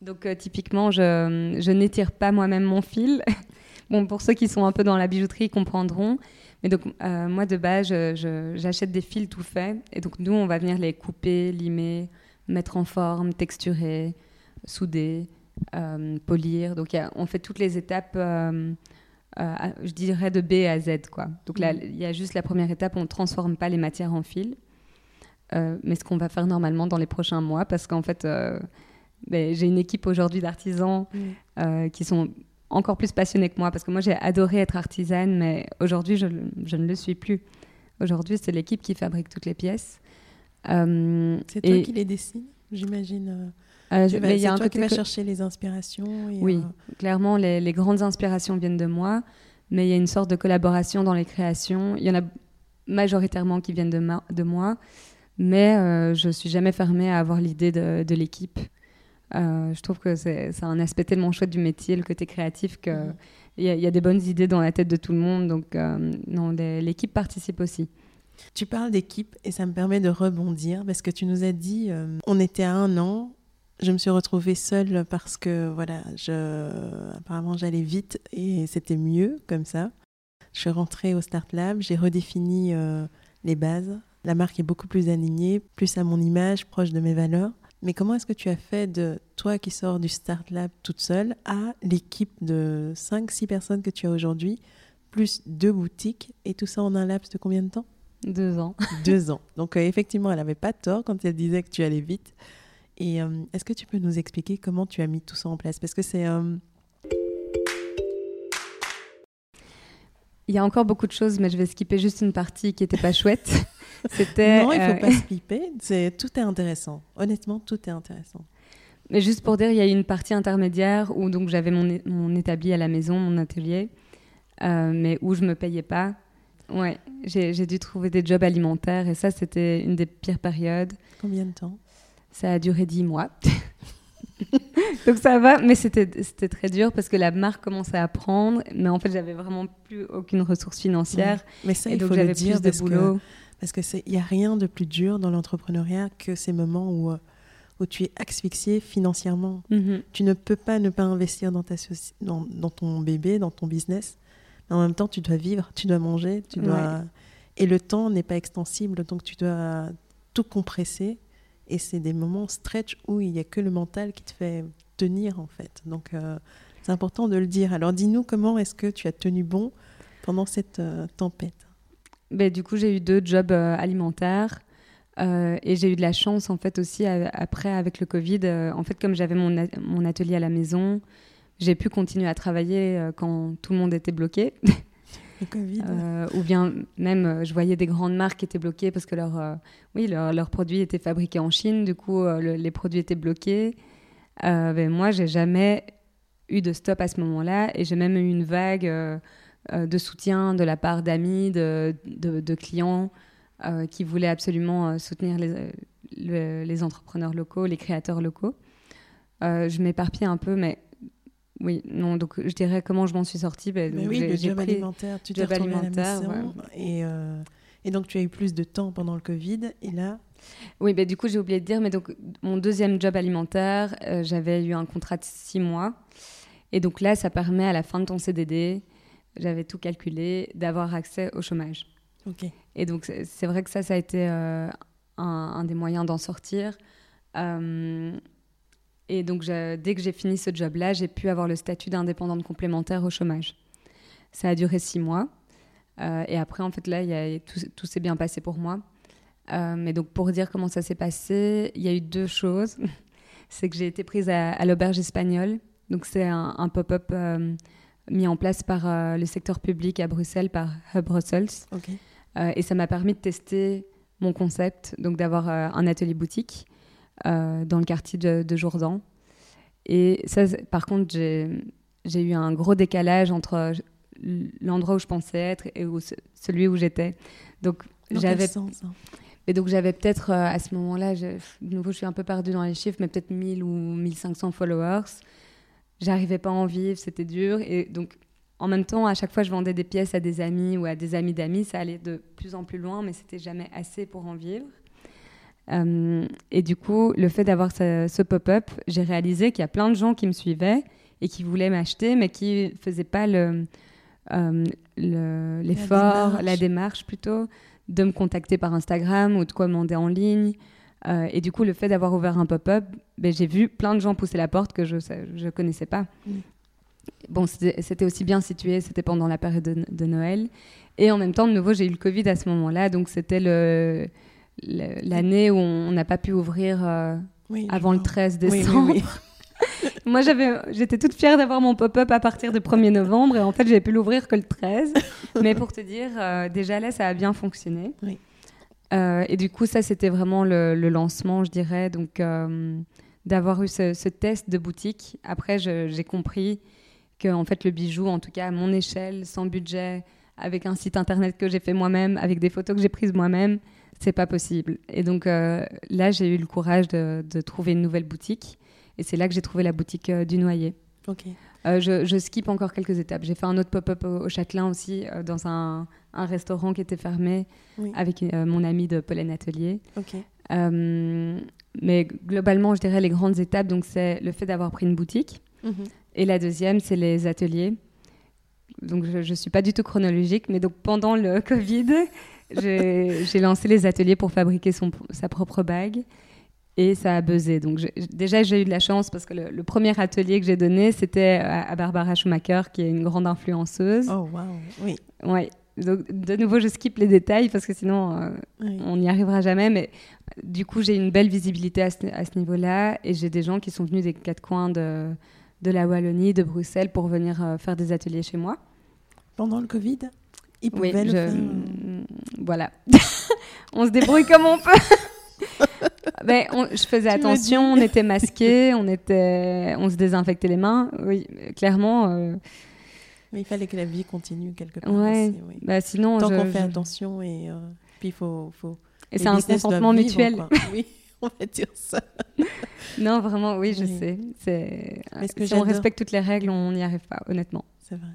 Donc, euh, typiquement, je, je n'étire pas moi-même mon fil. (laughs) Bon, pour ceux qui sont un peu dans la bijouterie, ils comprendront. Mais donc, euh, moi, de base, j'achète des fils tout faits. Et donc, nous, on va venir les couper, limer, mettre en forme, texturer, souder, euh, polir. Donc, on fait toutes les étapes, euh, je dirais, de B à Z. Quoi. Donc, là, Mhm. il y a juste la première étape, on ne transforme pas les matières en fils. Euh, mais ce qu'on va faire normalement dans les prochains mois, parce qu'en fait, euh, ben, j'ai une équipe aujourd'hui d'artisans euh, qui sont encore plus passionnés que moi, parce que moi j'ai adoré être artisane, mais aujourd'hui je, je, ne le suis plus. Aujourd'hui, c'est l'équipe qui fabrique toutes les pièces. C'est toi qui les dessines, j'imagine euh, c'est toi qui vas chercher les inspirations Oui, clairement, les, les, grandes inspirations viennent de moi, mais il y a une sorte de collaboration dans les créations. Il y en a majoritairement qui viennent de, de moi, mais euh, je suis jamais fermée à avoir l'idée de, de l'équipe. Euh, je trouve que c'est un aspect tellement chouette du métier, le côté créatif, qu'il mm. il y, a des bonnes idées dans la tête de tout le monde. Donc, euh, l'équipe participe aussi. Tu parles d'équipe et ça me permet de rebondir parce que tu nous as dit, on était à un an, je me suis retrouvée seule parce que voilà, je, apparemment j'allais vite et c'était mieux comme ça. Je suis rentrée au Start Lab, j'ai redéfini les bases. La marque est beaucoup plus alignée, plus à mon image, proche de mes valeurs. Mais comment est-ce que tu as fait de toi qui sors du Start Lab toute seule à l'équipe de 5-6 personnes que tu as aujourd'hui, plus deux boutiques, et tout ça en un laps de combien de temps? Deux ans. Deux ans. Donc euh, effectivement, elle n'avait pas tort quand elle disait que tu allais vite. Et euh, est-ce que tu peux nous expliquer comment tu as mis tout ça en place? Parce que c'est... Euh, Il y a encore beaucoup de choses, mais je vais skipper juste une partie qui n'était pas chouette. (laughs) C'était. Non, il ne faut euh, pas skipper. C'est tout est intéressant. Honnêtement, tout est intéressant. Mais juste pour dire, il y a une partie intermédiaire où donc j'avais mon, mon établi à la maison, mon atelier, euh, mais où je me payais pas. Ouais, j'ai dû trouver des jobs alimentaires et ça, c'était une des pires périodes. Combien de temps? Ça a duré dix mois. (laughs) Donc ça va, mais c'était très dur parce que la marque commençait à prendre, mais en fait j'avais vraiment plus aucune ressource financière. Mais ça, il donc j'avais plus de boulot. parce qu'il n'y a rien de plus dur dans l'entrepreneuriat que ces moments où, euh, où tu es asphyxié financièrement. Mm-hmm. Tu ne peux pas ne pas investir dans, ta dans, dans, ton bébé, dans ton business. Mais en même temps, tu dois vivre, tu dois manger, tu dois... Et le temps n'est pas extensible, donc tu dois tout compresser. Et c'est des moments stretch où il n'y a que le mental qui te fait tenir, en fait. Donc, euh, c'est important de le dire. Alors, dis-nous comment est-ce que tu as tenu bon pendant cette euh, tempête? Ben, Du coup, j'ai eu deux jobs euh, alimentaires. et j'ai eu de la chance, en fait, aussi, après, avec le Covid. en fait, comme j'avais mon, mon, atelier à la maison, j'ai pu continuer à travailler quand tout le monde était bloqué. (laughs) Euh, ou bien même, euh, je voyais des grandes marques qui étaient bloquées parce que leur, euh, oui, leurs produits étaient fabriqués en Chine, du coup, les produits étaient bloqués. Ben, moi, j'ai jamais eu de stop à ce moment-là et j'ai même eu une vague de soutien de la part d'amis, de, de, clients qui voulaient absolument soutenir les, les, entrepreneurs locaux, les créateurs locaux. je m'éparpille un peu, mais oui, non, donc je dirais comment je m'en suis sortie. Ben, oui, le job alimentaire, tu t'es retrouvée à la maison. Et, euh, et, donc tu as eu plus de temps pendant le Covid. Et là Oui, ben, du coup j'ai oublié de dire, mais donc mon deuxième job alimentaire, euh, j'avais eu un contrat de six mois. Et donc là, ça permet à la fin de ton CDD, j'avais tout calculé, d'avoir accès au chômage. Ok. Et donc c'est vrai que ça, ça a été euh, un, un, des moyens d'en sortir. Et donc, dès que j'ai fini ce job-là, j'ai pu avoir le statut d'indépendante complémentaire au chômage. Ça a duré six mois. Euh, et après, en fait, là, y a, tout, s'est bien passé pour moi. Euh, mais donc, pour dire comment ça s'est passé, il y a eu deux choses. (laughs) c'est que j'ai été prise à, l'auberge espagnole. Donc, c'est un, pop-up euh, mis en place par le secteur public à Bruxelles, par Hub Brussels. et ça m'a permis de tester mon concept, donc d'avoir un atelier boutique dans le quartier de, de, Jourdan. Et ça, par contre, j'ai eu un gros décalage entre l'endroit où je pensais être et où, celui où j'étais. Donc, j'avais. Et donc j'avais peut-être euh, à ce moment-là, de nouveau je suis un peu perdue dans les chiffres, mais peut-être 1000 ou 1500 followers. J'arrivais pas à en vivre, c'était dur. Et donc en même temps, à chaque fois je vendais des pièces à des amis ou à des amis d'amis, ça allait de plus en plus loin, mais c'était jamais assez pour en vivre. Euh, et du coup, le fait d'avoir ce, pop-up, j'ai réalisé qu'il y a plein de gens qui me suivaient et qui voulaient m'acheter, mais qui ne faisaient pas euh, l'effort, le, la, démarche plutôt, de me contacter par Instagram ou de commander en ligne. Euh, et du coup, le fait d'avoir ouvert un pop-up, ben, j'ai vu plein de gens pousser la porte que je ne connaissais pas. Mm. Bon, c'était aussi bien situé, c'était pendant la période de, de, Noël. Et en même temps, de nouveau, j'ai eu le Covid à ce moment-là, donc c'était le l'année où on n'a pas pu ouvrir euh, avant le 13 décembre. (laughs) Moi, j'avais, j'étais toute fière d'avoir mon pop-up à partir du 1er novembre et en fait, j'ai pu l'ouvrir que le 13. Mais pour te dire, euh, déjà là, ça a bien fonctionné. Oui. Euh, et du coup, ça, c'était vraiment le, le lancement, je dirais. Donc, d'avoir eu ce, ce test de boutique. Après, j'ai compris que en fait, le bijou, en tout cas à mon échelle, sans budget, avec un site internet que j'ai fait moi-même, avec des photos que j'ai prises moi-même, c'est pas possible. Et donc euh, là, j'ai eu le courage de, de trouver une nouvelle boutique. Et c'est là que j'ai trouvé la boutique euh, du Noyer. Ok. Euh, je, je skip encore quelques étapes. J'ai fait un autre pop-up au, au Châtelain aussi, dans un, un restaurant qui était fermé, Oui. avec mon ami de Pollen Atelier. Ok. Mais globalement, je dirais les grandes étapes, donc c'est le fait d'avoir pris une boutique. Mhm. Et la deuxième, c'est les ateliers. Donc je ne suis pas du tout chronologique, mais donc pendant le (laughs) Covid, j'ai lancé les ateliers pour fabriquer son, sa propre bague. Et ça a buzzé. Donc déjà, j'ai eu de la chance parce que le, le premier atelier que j'ai donné, c'était à, à Barbara Schumacher, qui est une grande influenceuse. Oh, wow. Oui. Ouais. Donc de nouveau, je skip les détails parce que sinon, euh, oui. on n'y arrivera jamais, mais du coup, j'ai une belle visibilité à ce, à ce niveau-là et j'ai des gens qui sont venus des quatre coins de, de la Wallonie, de Bruxelles pour venir euh, faire des ateliers chez moi. Pendant le Covid, Oui, pouvaient le je- faire. voilà. (laughs) on se débrouille comme on peut. (laughs) Ben, on- je faisais Tu attention, on était masqués, on, était, on se désinfectait les mains. Oui, clairement. euh, Mais il fallait que la vie continue quelque part. ouais. aussi, oui. bah, sinon, Tant qu'on fait je- attention et euh, puis il faut, faut. et c'est un consentement mutuel. (laughs) Oui, on va dire ça. Non, vraiment, oui, je Oui. sais. C'est... Mais Si on respecte toutes les règles, on n'y arrive pas, honnêtement. C'est vrai.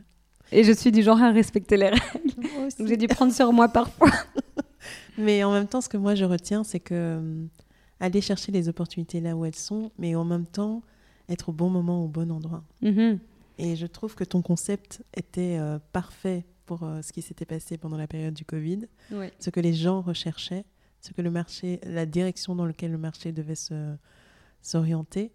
Et je suis du genre à respecter les règles. Donc j'ai dû prendre sur moi parfois. (laughs) Mais en même temps, ce que moi je retiens, c'est que hum, aller chercher les opportunités là où elles sont, mais en même temps être au bon moment, au bon endroit. Mhm. Et je trouve que ton concept était euh, parfait pour euh, ce qui s'était passé pendant la période du Covid, Oui. ce que les gens recherchaient, ce que le marché, la direction dans laquelle le marché devait se, s'orienter,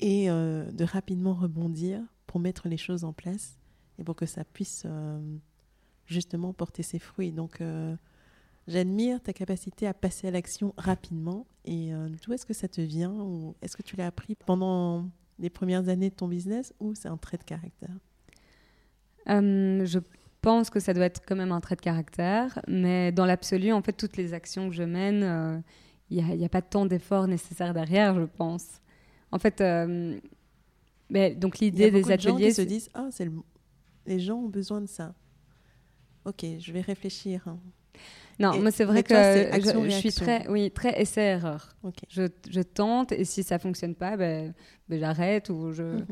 et euh, de rapidement rebondir pour mettre les choses en place et pour que ça puisse euh, justement porter ses fruits. Donc, euh, j'admire ta capacité à passer à l'action rapidement. Et euh, d'où est-ce que ça te vient ou est-ce que tu l'as appris pendant les premières années de ton business ou c'est un trait de caractère? Euh, je pense que ça doit être quand même un trait de caractère, mais dans l'absolu, en fait, toutes les actions que je mène, euh, il n'y a, pas tant d'efforts nécessaires derrière, je pense. En fait, euh, mais donc l'idée des de gens ateliers, qui se disent ah c'est le... les gens ont besoin de ça. Ok, je vais réfléchir. hein. non, Et- moi c'est vrai que toi, je- suis très, oui, très essai-erreur. Ok. Je, je tente et si ça fonctionne pas, ben, ben, j'arrête ou je. Mhm.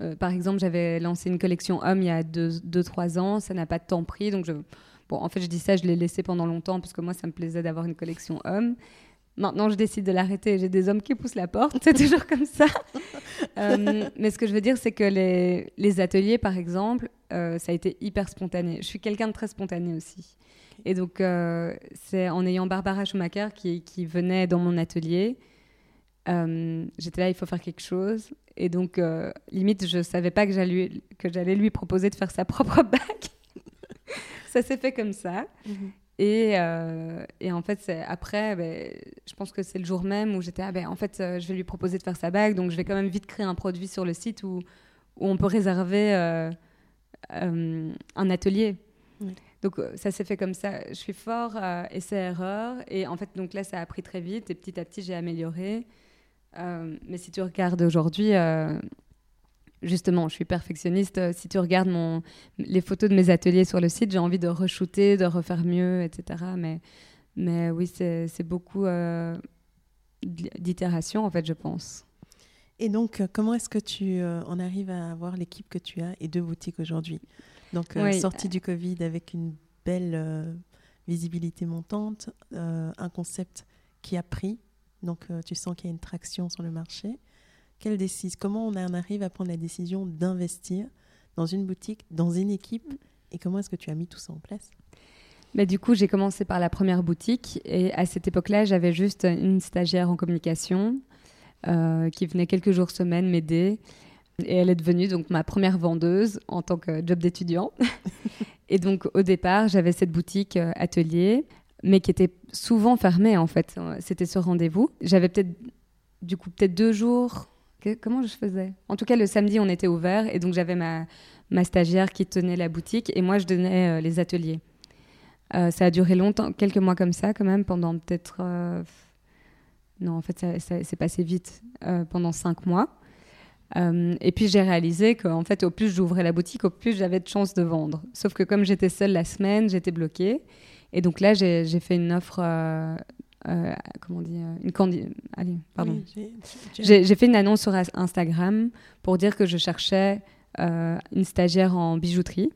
Euh, par exemple, j'avais lancé une collection homme il y a 2-3 ans, ça n'a pas de temps pris. Donc je... bon, en fait, je dis ça, je l'ai laissé pendant longtemps parce que moi, ça me plaisait d'avoir une collection homme. Maintenant, je décide de l'arrêter. J'ai des hommes qui poussent la porte. C'est (laughs) toujours comme ça. (laughs) Euh, mais ce que je veux dire, c'est que les, les ateliers, par exemple, euh, ça a été hyper spontané. Je suis quelqu'un de très spontané aussi. Et donc, euh, c'est en ayant Barbara Schumacher qui, qui venait dans mon atelier. J'étais là, il faut faire quelque chose. Et donc, limite, je savais pas que j'allais que j'allais lui proposer de faire sa propre (laughs) bague. ça s'est fait comme ça. Mhm. Et, euh, et en fait, c'est après, ben, je pense que c'est le jour même où j'étais, ah ben, en fait, euh, je vais lui proposer de faire sa bague, donc je vais quand même vite créer un produit sur le site où, où on peut réserver euh, un atelier. Oui. Donc ça s'est fait comme ça. Je suis fort euh, essai-erreur. Et en fait, donc là, ça a pris très vite et petit à petit, j'ai amélioré. Mais si tu regardes aujourd'hui, justement, je suis perfectionniste. Euh, Si tu regardes mon, les photos de mes ateliers sur le site, j'ai envie de re-shooter, de refaire mieux, etc. Mais, mais oui, c'est beaucoup euh, d'itération, en fait, je pense. Et donc, euh, comment est-ce que tu euh, en arrives à avoir l'équipe que tu as et deux boutiques aujourd'hui? Donc, euh, Oui. sortie du Covid avec une belle visibilité montante, un concept qui a pris, donc tu sens qu'il y a une traction sur le marché. Quelle Comment on en arrive à prendre la décision d'investir dans une boutique, dans une équipe Et comment est-ce que tu as mis tout ça en place? Mais du coup, j'ai commencé par la première boutique et à cette époque-là, j'avais juste une stagiaire en communication euh, qui venait quelques jours semaine m'aider. Et elle est devenue donc ma première vendeuse en tant que job d'étudiant. (laughs) et donc au départ, j'avais cette boutique euh, atelier, mais qui était souvent fermée en fait. Euh, C'était ce rendez-vous. J'avais peut-être du coup peut-être deux jours comment je faisais? En tout cas, le samedi, on était ouvert et donc j'avais ma, stagiaire qui tenait la boutique et moi, je donnais les ateliers. ça a duré longtemps, quelques mois comme ça, quand même, pendant peut-être. non, en fait, ça, ça passé vite, pendant cinq mois. Euh, et puis j'ai réalisé qu'en fait, au plus j'ouvrais la boutique, au plus j'avais de chances de vendre. Sauf que comme j'étais seule la semaine, j'étais bloquée. Et donc là, j'ai fait une offre, euh, euh, comment on dit, une candi Allez, pardon. j'ai fait une annonce sur Instagram pour dire que je cherchais une stagiaire en bijouterie.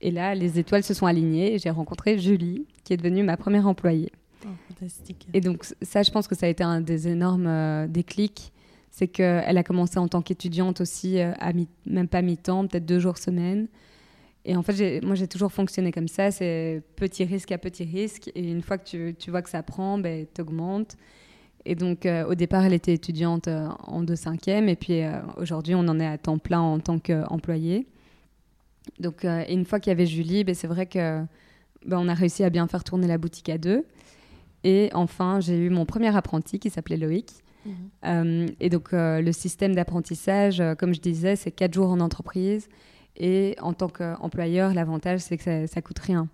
Et là, les étoiles se sont alignées et j'ai rencontré Julie, qui est devenue ma première employée. Oh, fantastique. Et donc ça, je pense que ça a été un des énormes déclics c'est qu'elle a commencé en tant qu'étudiante aussi, euh, à même pas mi-temps, peut-être deux jours semaine. Et en fait, moi, j'ai toujours fonctionné comme ça. C'est petit risque à petit risque. Et une fois que tu, tu vois que ça prend, ben, tu augmentes. Et donc, euh, au départ, elle était étudiante euh, en 2-5e. Et puis, aujourd'hui, on en est à temps plein en tant qu'employée. Donc, et une fois qu'il y avait Julie, ben, c'est vrai que ben, on a réussi à bien faire tourner la boutique à deux. Et enfin, j'ai eu mon premier apprenti qui s'appelait Loïc. Mhm. Euh, et donc, euh, le système d'apprentissage, euh, comme je disais, c'est quatre jours en entreprise. Et en tant qu'employeur, l'avantage, c'est que ça, ça coûte rien.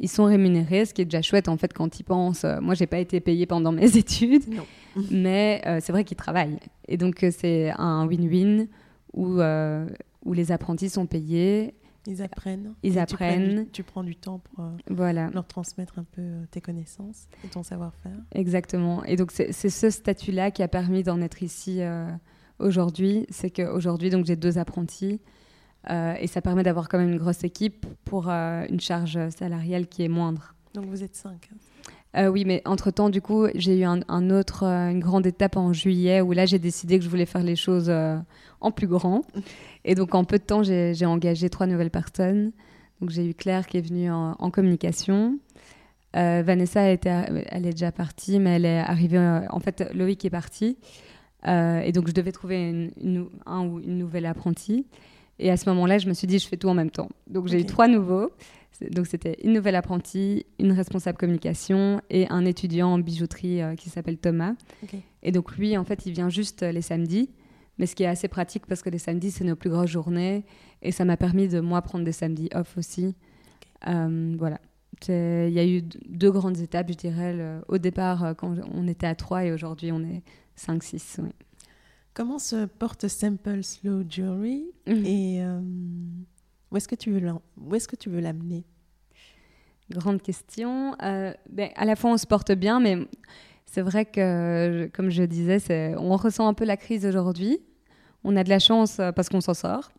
ils sont rémunérés, ce qui est déjà chouette en fait quand ils pensent. moi, j'ai pas été payée pendant mes (laughs) études, (laughs) mais c'est vrai qu'ils travaillent. Et donc, c'est un win-win où, où les apprentis sont payés ils apprennent. Ils apprennent. Tu, prends du temps pour euh, voilà. leur transmettre un peu euh, tes connaissances et ton savoir-faire. Exactement. Et donc, c'est ce statut-là qui a permis d'en être ici euh, aujourd'hui. C'est qu'aujourd'hui, j'ai deux apprentis. Et ça permet d'avoir quand même une grosse équipe pour une charge salariale qui est moindre. Donc, vous êtes cinq hein. Euh, oui, mais entre-temps, du coup, j'ai eu un, autre, euh, une grande étape en juillet où là, j'ai décidé que je voulais faire les choses euh, en plus grand. Et donc, en peu de temps, j'ai engagé trois nouvelles personnes. Donc, j'ai eu Claire qui est venue en, communication. Vanessa, elle, elle est déjà partie, mais elle est arrivée. en fait, Loïc est parti. et donc, je devais trouver une, un ou une nouvelle apprentie. Et à ce moment-là, je me suis dit, je fais tout en même temps. Donc, j'ai eu trois nouveaux. Donc c'était une nouvelle apprentie, une responsable communication et un étudiant en bijouterie euh, qui s'appelle Thomas. Et donc lui, en fait, il vient juste euh, les samedis, mais ce qui est assez pratique parce que les samedis, c'est nos plus grosses journées et ça m'a permis de moi prendre des samedis off aussi. Euh, voilà. Il y a eu deux grandes étapes, je dirais, au départ quand on était à trois et aujourd'hui on est 5-6. Comment se porte Simple Slow Jewelry mmh. et où est-ce que tu veux où est-ce que tu veux l'amener? Grande question. Euh, ben, à la fois, on se porte bien, mais c'est vrai que, comme je disais, on ressent un peu la crise aujourd'hui. On a de la chance euh, parce qu'on s'en sort.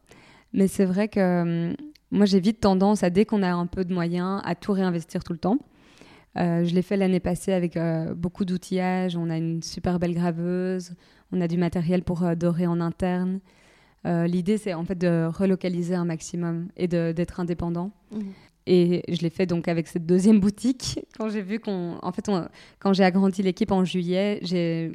Mais c'est vrai que moi, j'ai vite tendance à, dès qu'on a un peu de moyens, à tout réinvestir tout le temps. Euh, je l'ai fait l'année passée avec beaucoup d'outillage. On a une super belle graveuse. On a du matériel pour dorer en interne. Euh, l'idée, c'est en fait de relocaliser un maximum et d'être indépendant. Mhm. Et je l'ai fait donc avec cette deuxième boutique. (laughs) Quand j'ai vu qu'on, en fait, quand j'ai agrandi l'équipe en juillet, j'ai,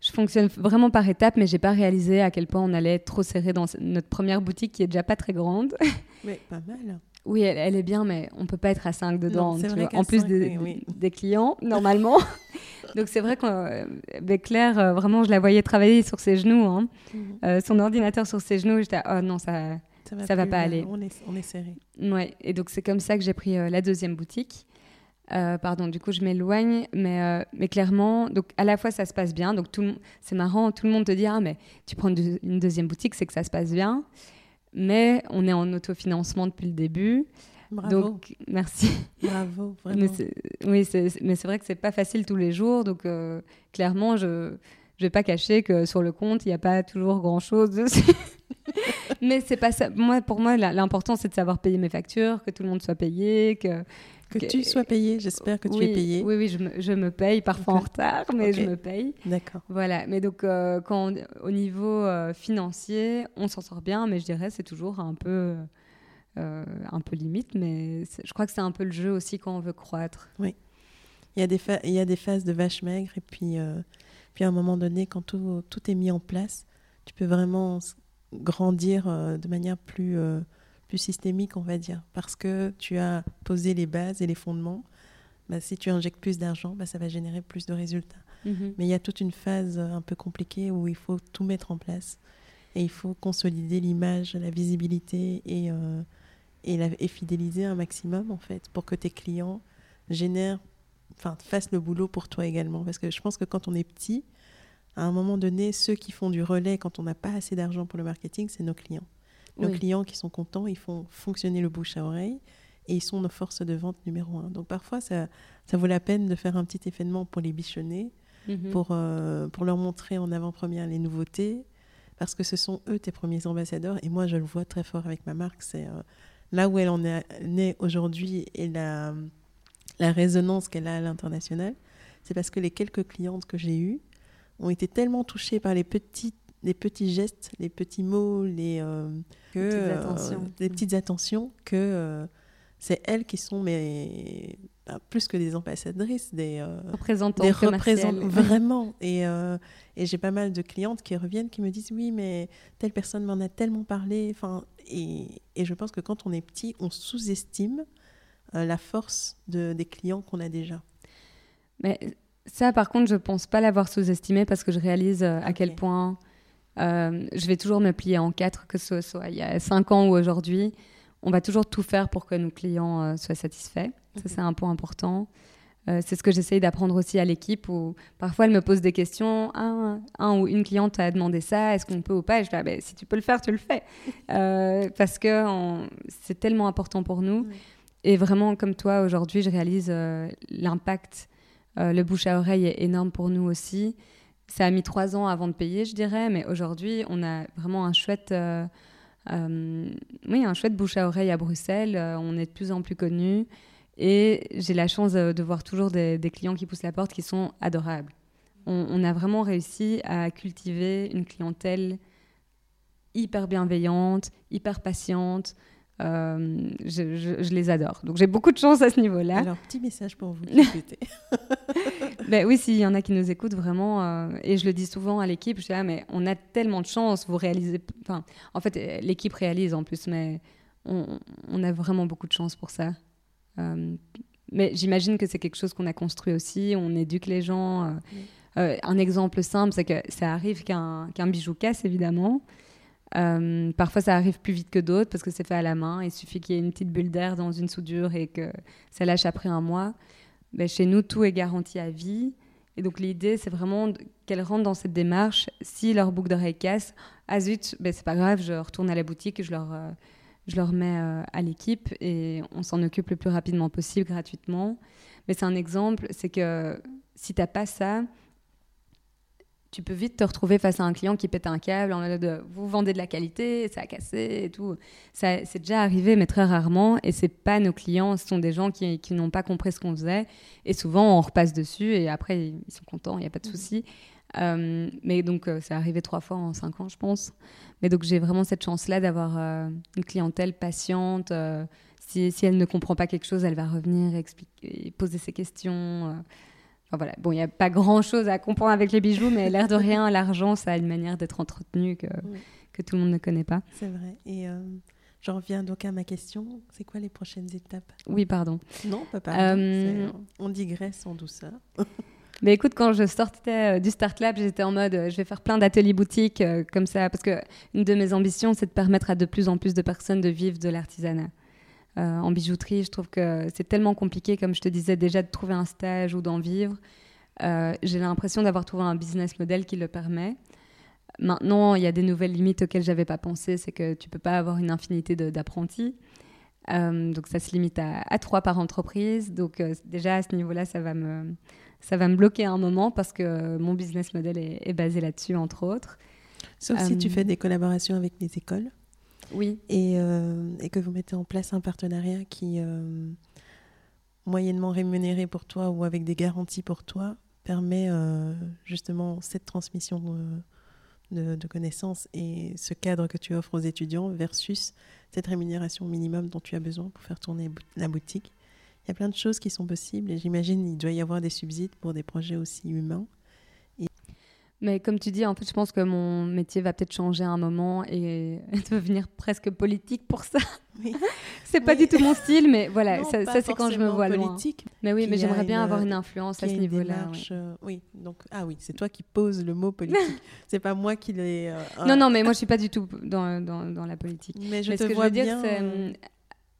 je fonctionne vraiment par étapes, mais j'ai pas réalisé à quel point on allait être trop serré dans notre première boutique qui est déjà pas très grande. (laughs) Oui, pas mal. Oui, elle, est bien, mais on peut pas être à 5 dedans. en plus des, clients, normalement. (laughs) Donc c'est vrai que euh, Claire, euh, vraiment, je la voyais travailler sur ses genoux. Hein. Mhm. Euh, son ordinateur sur ses genoux, j'étais, oh non, ça ça va, va pas aller. On est, on est serré. Ouais, et donc c'est comme ça que j'ai pris la deuxième boutique. pardon, du coup je m'éloigne, mais, mais clairement, donc à la fois ça se passe bien, donc c'est marrant, tout le monde te dit ah mais tu prends une deuxième boutique, c'est que ça se passe bien mais on est en autofinancement depuis le début. Bravo. Donc, merci. Bravo, (laughs) vraiment. Mais oui, mais c'est vrai que c'est pas facile tous les jours. Donc, euh, clairement, je ne vais pas cacher que sur le compte, il n'y a pas toujours grand-chose dessus. (laughs) mais c'est pas ça. Moi, pour moi, l'important, c'est de savoir payer mes factures, que tout le monde soit payé, que que, tu sois payé, j'espère que tu es payé. Oui, oui, je me, je me paye, parfois en retard, mais je me paye. D'accord. Voilà, mais donc euh, quand au niveau euh, financier, on s'en sort bien, mais je dirais c'est toujours un peu, euh, un peu limite, mais je crois que c'est un peu le jeu aussi quand on veut croître. Oui. Il y a des, il y a des phases de vache maigre, et puis, puis à un moment donné, quand tout, tout, est mis en place, tu peux vraiment grandir de manière plus plus systémique, on va dire, parce que tu as posé les bases et les fondements. Bah, si tu injectes plus d'argent, bah, ça va générer plus de résultats. Mhm. Mais il y a toute une phase un peu compliquée où il faut tout mettre en place. Et il faut consolider l'image, la visibilité et, euh, et, la, et, fidéliser un maximum, en fait, pour que tes clients génèrent, enfin, fassent le boulot pour toi également. Parce que je pense que quand on est petit, à un moment donné, ceux qui font du relais quand on n'a pas assez d'argent pour le marketing, c'est nos clients. Nos clients qui sont contents, ils font fonctionner le bouche à oreille et ils sont nos forces de vente numéro un. Donc parfois, ça, ça vaut la peine de faire un petit événement pour les bichonner, mhm. pour, euh, pour leur montrer en avant-première les nouveautés, parce que ce sont eux tes premiers ambassadeurs. Et moi, je le vois très fort avec ma marque. C'est euh, là où elle en est aujourd'hui et la, la résonance qu'elle a à l'international. C'est parce que les quelques clientes que j'ai eues ont été tellement touchées par les petites les petits gestes, les petits mots, les, euh, que, petites euh, attentions. les petites attentions que euh, c'est elles qui sont mais bah, plus que des ambassadrices, des représentants, des représentants vraiment. Et, et j'ai pas mal de clientes qui reviennent qui me disent oui mais telle personne m'en a tellement parlé. Enfin et, et, je pense que quand on est petit, on sous-estime la force de, des clients qu'on a déjà. Mais ça, par contre, je pense pas l'avoir sous-estimé parce que je réalise à quel point euh, je vais toujours me plier en quatre, que ce soit il y a cinq ans ou aujourd'hui. On va toujours tout faire pour que nos clients euh, soient satisfaits. Ça, c'est un point important. Euh, c'est ce que j'essaye d'apprendre aussi à l'équipe où parfois elle me pose des questions. Un, ou une cliente a demandé ça, est-ce qu'on peut ou pas? Et je dis, ah, ben, si tu peux le faire, tu le fais. (laughs) parce que c'est tellement important pour nous. Et vraiment, comme toi, aujourd'hui, je réalise l'impact. le bouche à oreille est énorme pour nous aussi ça a mis trois ans avant de payer, je dirais, mais aujourd'hui, on a vraiment un chouette, euh, euh, oui, un chouette bouche à oreille à Bruxelles. Euh, on est de plus en plus connus et j'ai la chance de, voir toujours des, clients qui poussent la porte qui sont adorables. on, a vraiment réussi à cultiver une clientèle hyper bienveillante, hyper patiente, euh, je, les adore. Donc j'ai beaucoup de chance à ce niveau-là. Alors, petit message pour vous (laughs) ben, Oui, s'il y en a qui nous écoutent vraiment, euh, et je le dis souvent à l'équipe, je dis, ah, mais on a tellement de chance, vous réalisez. Enfin, en fait, l'équipe réalise en plus, mais on, on, a vraiment beaucoup de chance pour ça. Euh, mais j'imagine que c'est quelque chose qu'on a construit aussi, on éduque les gens. un exemple simple, c'est que ça arrive qu'un bijou casse, évidemment. Euh, parfois, ça arrive plus vite que d'autres parce que c'est fait à la main. Il suffit qu'il y ait une petite bulle d'air dans une soudure et que ça lâche après un mois. Ben, chez nous, tout est garanti à vie. Et donc, l'idée, c'est vraiment qu'elles rentrent dans cette démarche. Si leur boucle d'oreille casse, ah zut, ben, c'est pas grave, je retourne à la boutique je leur, euh, je leur mets euh, à l'équipe et on s'en occupe le plus rapidement possible gratuitement. Mais c'est un exemple, c'est que si tu n'as pas ça, tu peux vite te retrouver face à un client qui pète un câble en mode vous vendez de la qualité, ça a cassé et tout. Ça, c'est déjà arrivé, mais très rarement. Et c'est pas nos clients, ce sont des gens qui, qui n'ont pas compris ce qu'on faisait. Et souvent, on repasse dessus et après, ils sont contents, il n'y a pas de mmh. souci. Euh, mais donc, euh, c'est arrivé trois fois en cinq ans, je pense. Mais donc, j'ai vraiment cette chance-là d'avoir euh, une clientèle patiente. Si, si, elle ne comprend pas quelque chose, elle va revenir expliquer, poser ses questions voilà. Bon, il n'y a pas grand-chose à comprendre avec les bijoux, mais l'air de rien, (laughs) l'argent, ça a une manière d'être entretenu que, que tout le monde ne connaît pas. C'est vrai. Et euh, j'en reviens donc à ma question. C'est quoi les prochaines étapes? Oui, pardon. Non, pas pardon. Euh, on digresse en douceur. (laughs) Mais écoute, quand je sortais euh, du Start Lab, j'étais en mode, je vais faire plein d'ateliers boutiques comme ça, parce que une de mes ambitions, c'est de permettre à de plus en plus de personnes de vivre de l'artisanat. Euh, en bijouterie. Je trouve que c'est tellement compliqué, comme je te disais déjà, de trouver un stage ou d'en vivre. Euh, j'ai l'impression d'avoir trouvé un business model qui le permet. Maintenant, il y a des nouvelles limites auxquelles j'avais pas pensé, c'est que tu peux pas avoir une infinité d'apprentis. Euh, donc ça se limite à, trois par entreprise. Donc déjà à ce niveau-là, ça va me ça va me bloquer un moment parce que mon business model est, est basé là-dessus entre autres. Sauf si tu fais des collaborations avec les écoles. Oui. Euh, et, que vous mettez en place un partenariat qui, euh, moyennement rémunéré pour toi ou avec des garanties pour toi, permet euh, justement cette transmission de, connaissances et ce cadre que tu offres aux étudiants versus cette rémunération minimum dont tu as besoin pour faire tourner la boutique. Il y a plein de choses qui sont possibles et j'imagine il doit y avoir des subsides pour des projets aussi humains. Mais comme tu dis, en fait, je pense que mon métier va peut-être changer à un moment et (laughs) devenir presque politique pour ça. (laughs) c'est pas du tout mon style, mais voilà, Non, ça, c'est quand je me vois loin. politique, Mais oui, mais j'aimerais bien avoir une influence à ce niveau-là. démarche, euh, oui, donc ah oui, c'est toi qui poses le mot politique. (laughs) c'est pas moi qui l'ai. euh, ouais. Non, non, mais moi je suis pas du tout dans, dans, dans la politique. Mais je mais te ce que je veux dire, c'est. euh, hum,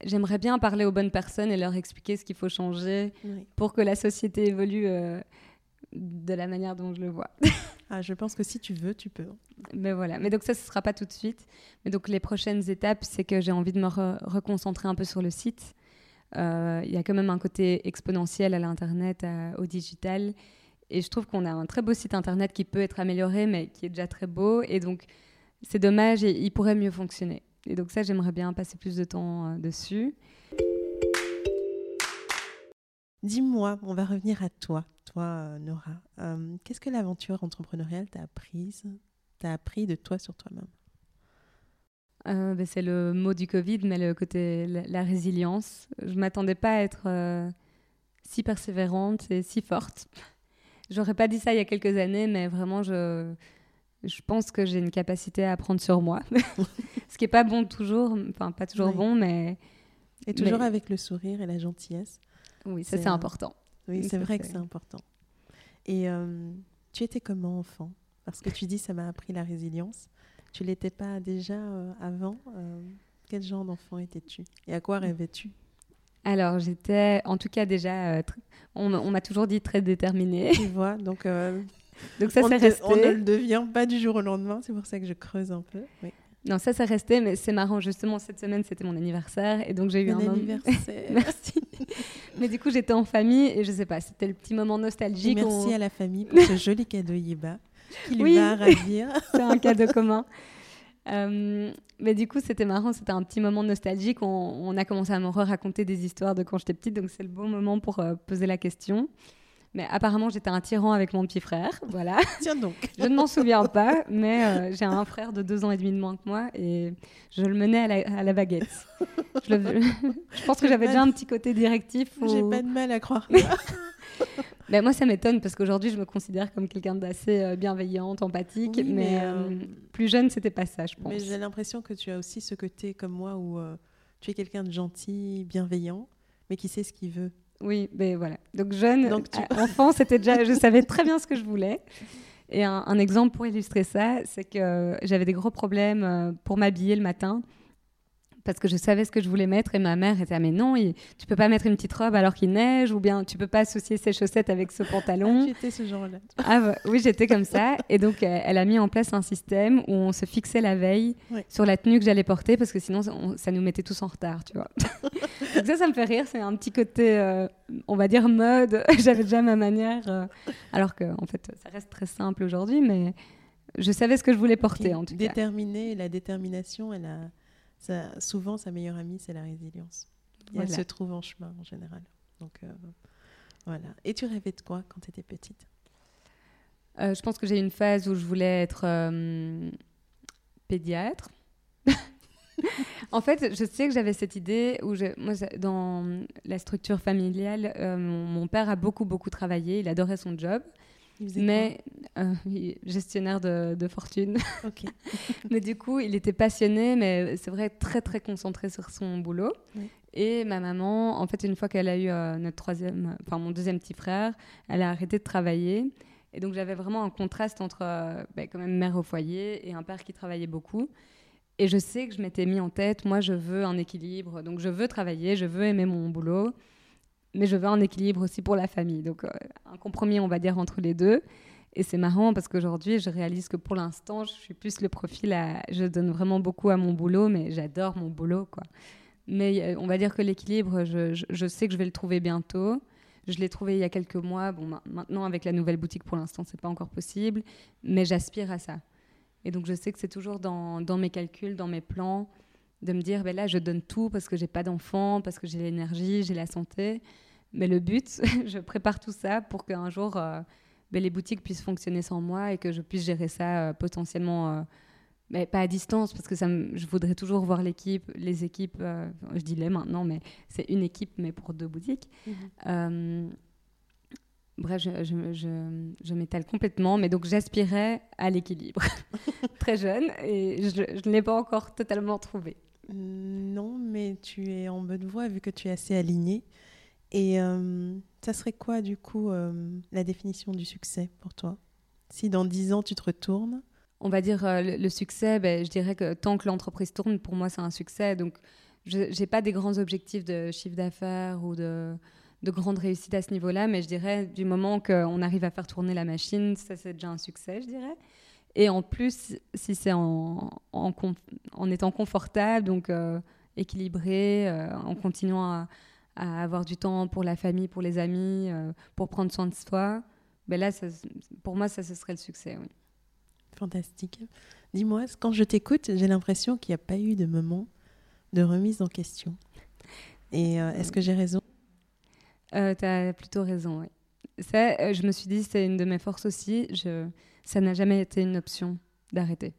J'aimerais bien parler aux bonnes personnes et leur expliquer ce qu'il faut changer oui. pour que la société évolue euh, de la manière dont je le vois. Ah, je pense que si tu veux, tu peux. Mais voilà. Mais donc ça, ce sera pas tout de suite. Mais donc les prochaines étapes, c'est que j'ai envie de me re- reconcentrer un peu sur le site. Euh, Il y a quand même un côté exponentiel à l'internet, au digital. Et je trouve qu'on a un très beau site internet qui peut être amélioré, mais qui est déjà très beau. Et donc c'est dommage et il pourrait mieux fonctionner. Et donc ça, j'aimerais bien passer plus de temps euh, dessus. Dis-moi, on va revenir à toi, toi, euh, Nora. Euh, Qu'est-ce que l'aventure entrepreneuriale t'a apprise T'a appris de toi sur toi-même? Euh, ben, c'est le mot du Covid, mais le côté la, la résilience. Je m'attendais pas à être euh, si persévérante et si forte. J'aurais pas dit ça il y a quelques années, mais vraiment, je, je pense que j'ai une capacité à apprendre sur moi. (laughs) Ce qui est pas bon toujours, enfin pas toujours bon, mais Et toujours Mais- avec le sourire et la gentillesse. oui, ça C'est important. Oui, c'est vrai que c'est- important. Et euh, tu étais comment enfant? Parce que tu dis ça m'a appris la résilience. Tu l'étais pas déjà euh, avant? Euh, Quel genre d'enfant étais-tu? Et à quoi rêvais-tu? Alors j'étais, en tout cas déjà, on, on m'a toujours dit très déterminée. Tu vois, donc (laughs) Donc ça on, resté. on ne le devient pas du jour au lendemain. C'est pour ça que je creuse un peu. Oui. Non, ça c'est resté, mais c'est marrant justement cette semaine c'était mon anniversaire et donc j'ai eu un anniversaire. (laughs) Merci. (laughs) Mais du coup, j'étais en famille et je sais pas, c'était le petit moment Et nostalgique. merci on- à la famille pour ce joli cadeau Yeba qui lui Oui. va ravir. (laughs) C'est un cadeau (laughs) commun. Euh, mais du coup, c'était marrant, c'était un petit moment nostalgique. On, on a commencé à me raconter des histoires de quand j'étais petite, donc c'est le bon moment pour euh, poser la question. Mais apparemment, j'étais un tyran avec mon petit frère, (laughs) voilà. Tiens donc. Je ne m'en souviens pas, mais euh, j'ai un frère de deux ans et demi de moins que moi et je le menais à la, à la baguette. Je, le- (laughs) je pense que j'avais déjà un petit côté directif. J'ai pas de mal à croire. (laughs) Ben, moi, ça m'étonne parce qu'aujourd'hui, je me considère comme quelqu'un d'assez euh, bienveillante, empathique. Oui, mais mais, euh, euh, plus jeune, c'était pas ça, je pense. Mais j'ai l'impression que tu as aussi ce côté comme moi où euh, tu es quelqu'un de gentil, bienveillant, mais qui sait ce qu'il veut. Oui, mais voilà. Donc, jeune, Donc, tu- euh, enfant, c'était déjà. Je savais très bien ce que je voulais. Et un, un exemple pour illustrer ça, c'est que j'avais des gros problèmes euh, pour m'habiller le matin. Parce que je savais ce que je voulais mettre et ma mère était ah, mais non il- tu peux pas mettre une petite robe alors qu'il neige ou bien tu peux pas associer ces chaussettes avec ce pantalon Ah, (laughs) tu étais ce genre-là. Ah bah, oui, j'étais comme ça. Et donc, euh, elle a mis en place un système où on se fixait la veille Ouais. sur la tenue que j'allais porter parce que sinon, ça, on- ça nous mettait tous en retard, tu vois. (laughs) donc ça, ça me fait rire. C'est un petit côté, euh, on va dire, mode. (laughs) J'avais déjà ma manière. euh, alors que, en fait, ça reste très simple aujourd'hui, mais je savais ce que je voulais porter, en tout cas. Déterminée, la détermination, elle a, ça, souvent sa meilleure amie, c'est la résilience. Voilà. elle se trouve en chemin en général. Donc euh, voilà. Et tu rêvais de quoi quand tu étais petite? Euh, je pense que j'ai eu une phase où je voulais être euh, pédiatre. (laughs) en fait, je sais que j'avais cette idée où, je, moi, dans la structure familiale, mon, mon père a beaucoup, beaucoup travaillé. Il adorait son job, mais euh, (laughs) gestionnaire de, de fortune. (laughs) mais du coup, il était passionné, mais c'est vrai, très, très concentré sur son boulot. Oui. Et ma maman, en fait, une fois qu'elle a eu euh, notre troisième, enfin mon deuxième petit frère, elle a arrêté de travailler. Et donc j'avais vraiment un contraste entre euh, bah, quand même mère au foyer et un père qui travaillait beaucoup. Et je sais que je m'étais mis en tête, moi je veux un équilibre. Donc je veux travailler, je veux aimer mon boulot, mais je veux un équilibre aussi pour la famille. Donc euh, un compromis, on va dire, entre les deux. Et c'est marrant parce qu'aujourd'hui, je réalise que pour l'instant, je suis plus le profil à... Je donne vraiment beaucoup à mon boulot, mais j'adore mon boulot, quoi. Mais euh, on va dire que l'équilibre, je, sais que je vais le trouver bientôt. Je l'ai trouvé il y a quelques mois. Bon, ma- maintenant, avec la nouvelle boutique, pour l'instant, c'est pas encore possible. Mais j'aspire à ça. Et donc, je sais que c'est toujours dans mes calculs, dans mes plans, de me dire, ben là, je donne tout parce que j'ai pas d'enfant, parce que j'ai l'énergie, j'ai la santé. Mais le but, (laughs) je prépare tout ça pour qu'un jour, euh, ben, les boutiques puissent fonctionner sans moi et que je puisse gérer ça euh, potentiellement, euh, mais pas à distance, parce que ça me- je voudrais toujours voir l'équipe, les équipes, je dis les maintenant, mais c'est une équipe, mais pour deux boutiques. Mhm. Bref, je, je, je- je m'étale complètement, mais donc j'aspirais à l'équilibre. (laughs) Très jeune, et je ne l'ai pas encore totalement trouvé. Non, mais tu es en bonne voie vu que tu es assez aligné. Et euh, ça serait quoi, du coup, euh, la définition du succès pour toi? Si dans dix ans, tu te retournes? On va dire euh, le, succès, ben, je dirais que tant que l'entreprise tourne, pour moi, c'est un succès. Donc, je n'ai pas des grands objectifs de chiffre d'affaires ou de, de grandes réussites à ce niveau-là, mais je dirais du moment qu'on arrive à faire tourner la machine, ça, c'est déjà un succès, je dirais. Et en plus, si c'est en, en, en, étant confortable, donc équilibré, en continuant à à avoir du temps pour la famille, pour les amis, euh, pour prendre soin de soi, ben là, ça, pour moi, ça, ce serait le succès. Oui. Fantastique. Dis-moi, quand je t'écoute, j'ai l'impression qu'il n'y a pas eu de moment de remise en question. Et euh, est-ce que j'ai raison? Euh, Tu as plutôt raison, oui. Ça, je me suis dit, c'est une de mes forces aussi. Ça n'a jamais été une option d'arrêter.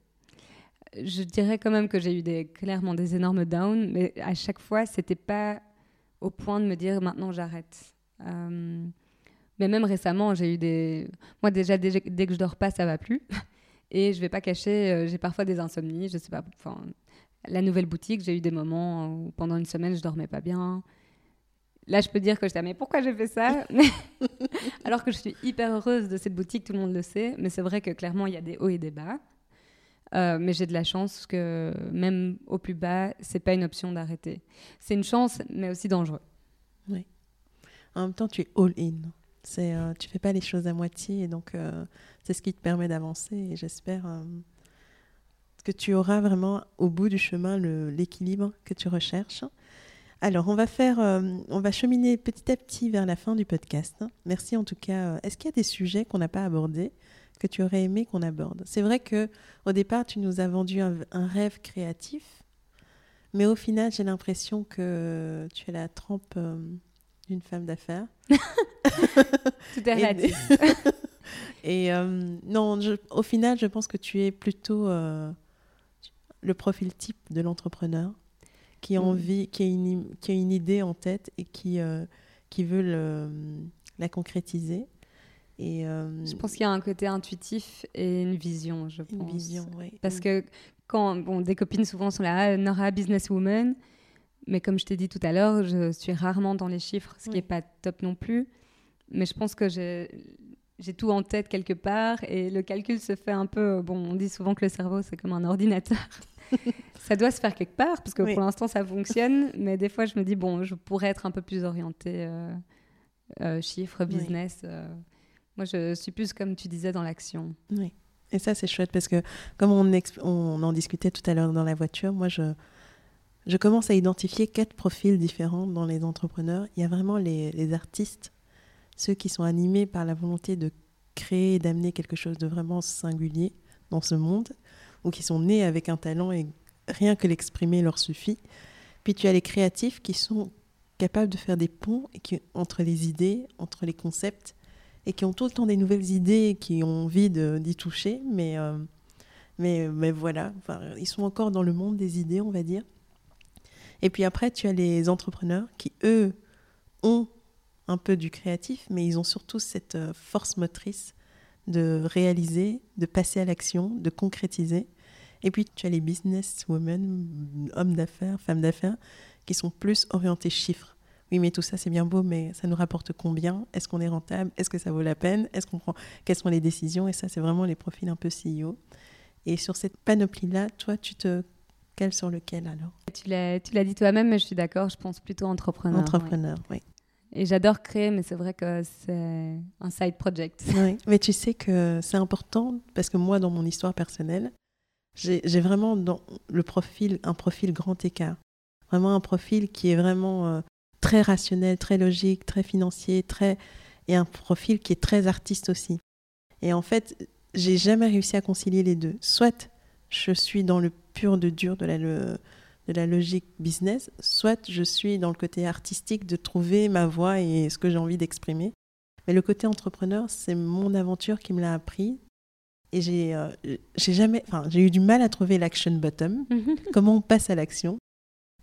Je dirais quand même que j'ai eu des, clairement des énormes downs, mais à chaque fois, c'était pas au point de me dire maintenant j'arrête. Euh, mais même récemment, j'ai eu des. Moi, déjà, dès, que je dors pas, ça va plus. (laughs) Et je vais pas cacher, euh, j'ai parfois des insomnies. Je sais pas. La nouvelle boutique, j'ai eu des moments où pendant une semaine, je dormais pas bien. Là, je peux dire que je disais, mais pourquoi j'ai fait ça? (laughs) Alors que je suis hyper heureuse de cette boutique, tout le monde le sait. Mais c'est vrai que clairement, il y a des hauts et des bas. Euh, mais j'ai de la chance que même au plus bas, c'est pas une option d'arrêter. C'est une chance, mais aussi dangereux. Oui. En même temps, tu es all-in. C'est, euh, tu fais pas les choses à moitié, et donc euh, c'est ce qui te permet d'avancer. Et j'espère euh, que tu auras vraiment au bout du chemin l'équilibre que tu recherches. Alors, on va faire, on va cheminer petit à petit vers la fin du podcast. Merci en tout cas. Est-ce qu'il y a des sujets qu'on n'a pas abordés que tu aurais aimé qu'on aborde? C'est vrai que au départ, tu nous as vendu un, rêve créatif, mais au final, j'ai l'impression que tu es la trempe euh, d'une femme d'affaires. (laughs) (laughs) Tout est relatif. (laughs) Et, euh, non, au final, je pense que tu es plutôt euh, le profil type de l'entrepreneur qui a mm. envie, qui a, une, qui a une idée en tête et qui, qui veut le, la concrétiser. Euh, je pense qu'il y a un côté intuitif et une vision, je pense. Une vision, oui. Parce mm. que quand bon, des copines souvent sont là, ah, Nora businesswoman, mais comme je t'ai dit tout à l'heure, je suis rarement dans les chiffres, ce qui n'est pas top non plus. Mais je pense que j'ai tout en tête quelque part et le calcul se fait un peu. Bon, on dit souvent que le cerveau c'est comme un ordinateur. (laughs) (laughs) ça doit se faire quelque part parce que pour l'instant ça fonctionne, mais des fois je me dis bon, je pourrais être un peu plus orientée euh, euh, chiffres, business. Moi, je suis plus, comme tu disais, dans l'action. Oui. Et ça, c'est chouette parce que, comme on, on en discutait tout à l'heure dans la voiture, moi, je, je commence à identifier quatre profils différents dans les entrepreneurs. Il y a vraiment les, les artistes, ceux qui sont animés par la volonté de créer et d'amener quelque chose de vraiment singulier dans ce monde, ou qui sont nés avec un talent et rien que l'exprimer leur suffit. Puis tu as les créatifs qui sont capables de faire des ponts et qui, entre les idées, entre les concepts, et qui ont tout le temps des nouvelles idées, qui ont envie d'y toucher, mais, euh, mais, mais voilà, ils sont encore dans le monde des idées, on va dire. Et puis après, tu as les entrepreneurs qui, eux, ont un peu du créatif, mais ils ont surtout cette euh, force motrice de réaliser, de passer à l'action, de concrétiser. Et puis tu as les businesswomen, hommes d'affaires, femmes d'affaires, qui sont plus orientés chiffres oui, mais tout ça, c'est bien beau, mais ça nous rapporte combien? Est-ce qu'on est rentable? Est-ce que ça vaut la peine? Est-ce qu'on prend Quelles sont les décisions? Et ça, c'est vraiment les profils un peu CEO. Et sur cette panoplie-là, toi, tu te cales sur lequel alors? Tu l'as dit toi-même, mais je suis d'accord, je pense plutôt entrepreneur. Entrepreneur, oui. Et j'adore créer, mais c'est vrai que c'est un side project. (laughs) Mais tu sais que c'est important parce que moi, dans mon histoire personnelle, j'ai vraiment dans le profil, un profil grand écart. Vraiment un profil qui est vraiment euh, très rationnel, très logique, très financier, très et un profil qui est très artiste aussi. Et en fait, j'ai jamais réussi à concilier les deux. Soit je suis dans le pur de dur de la, de la logique business, soit je suis dans le côté artistique de trouver ma voix et ce que j'ai envie d'exprimer. Mais le côté entrepreneur, c'est mon aventure qui me l'a appris. Et j'ai euh, j'ai jamais, enfin, j'ai eu du mal à trouver l'action bottom, (laughs) comment on passe à l'action.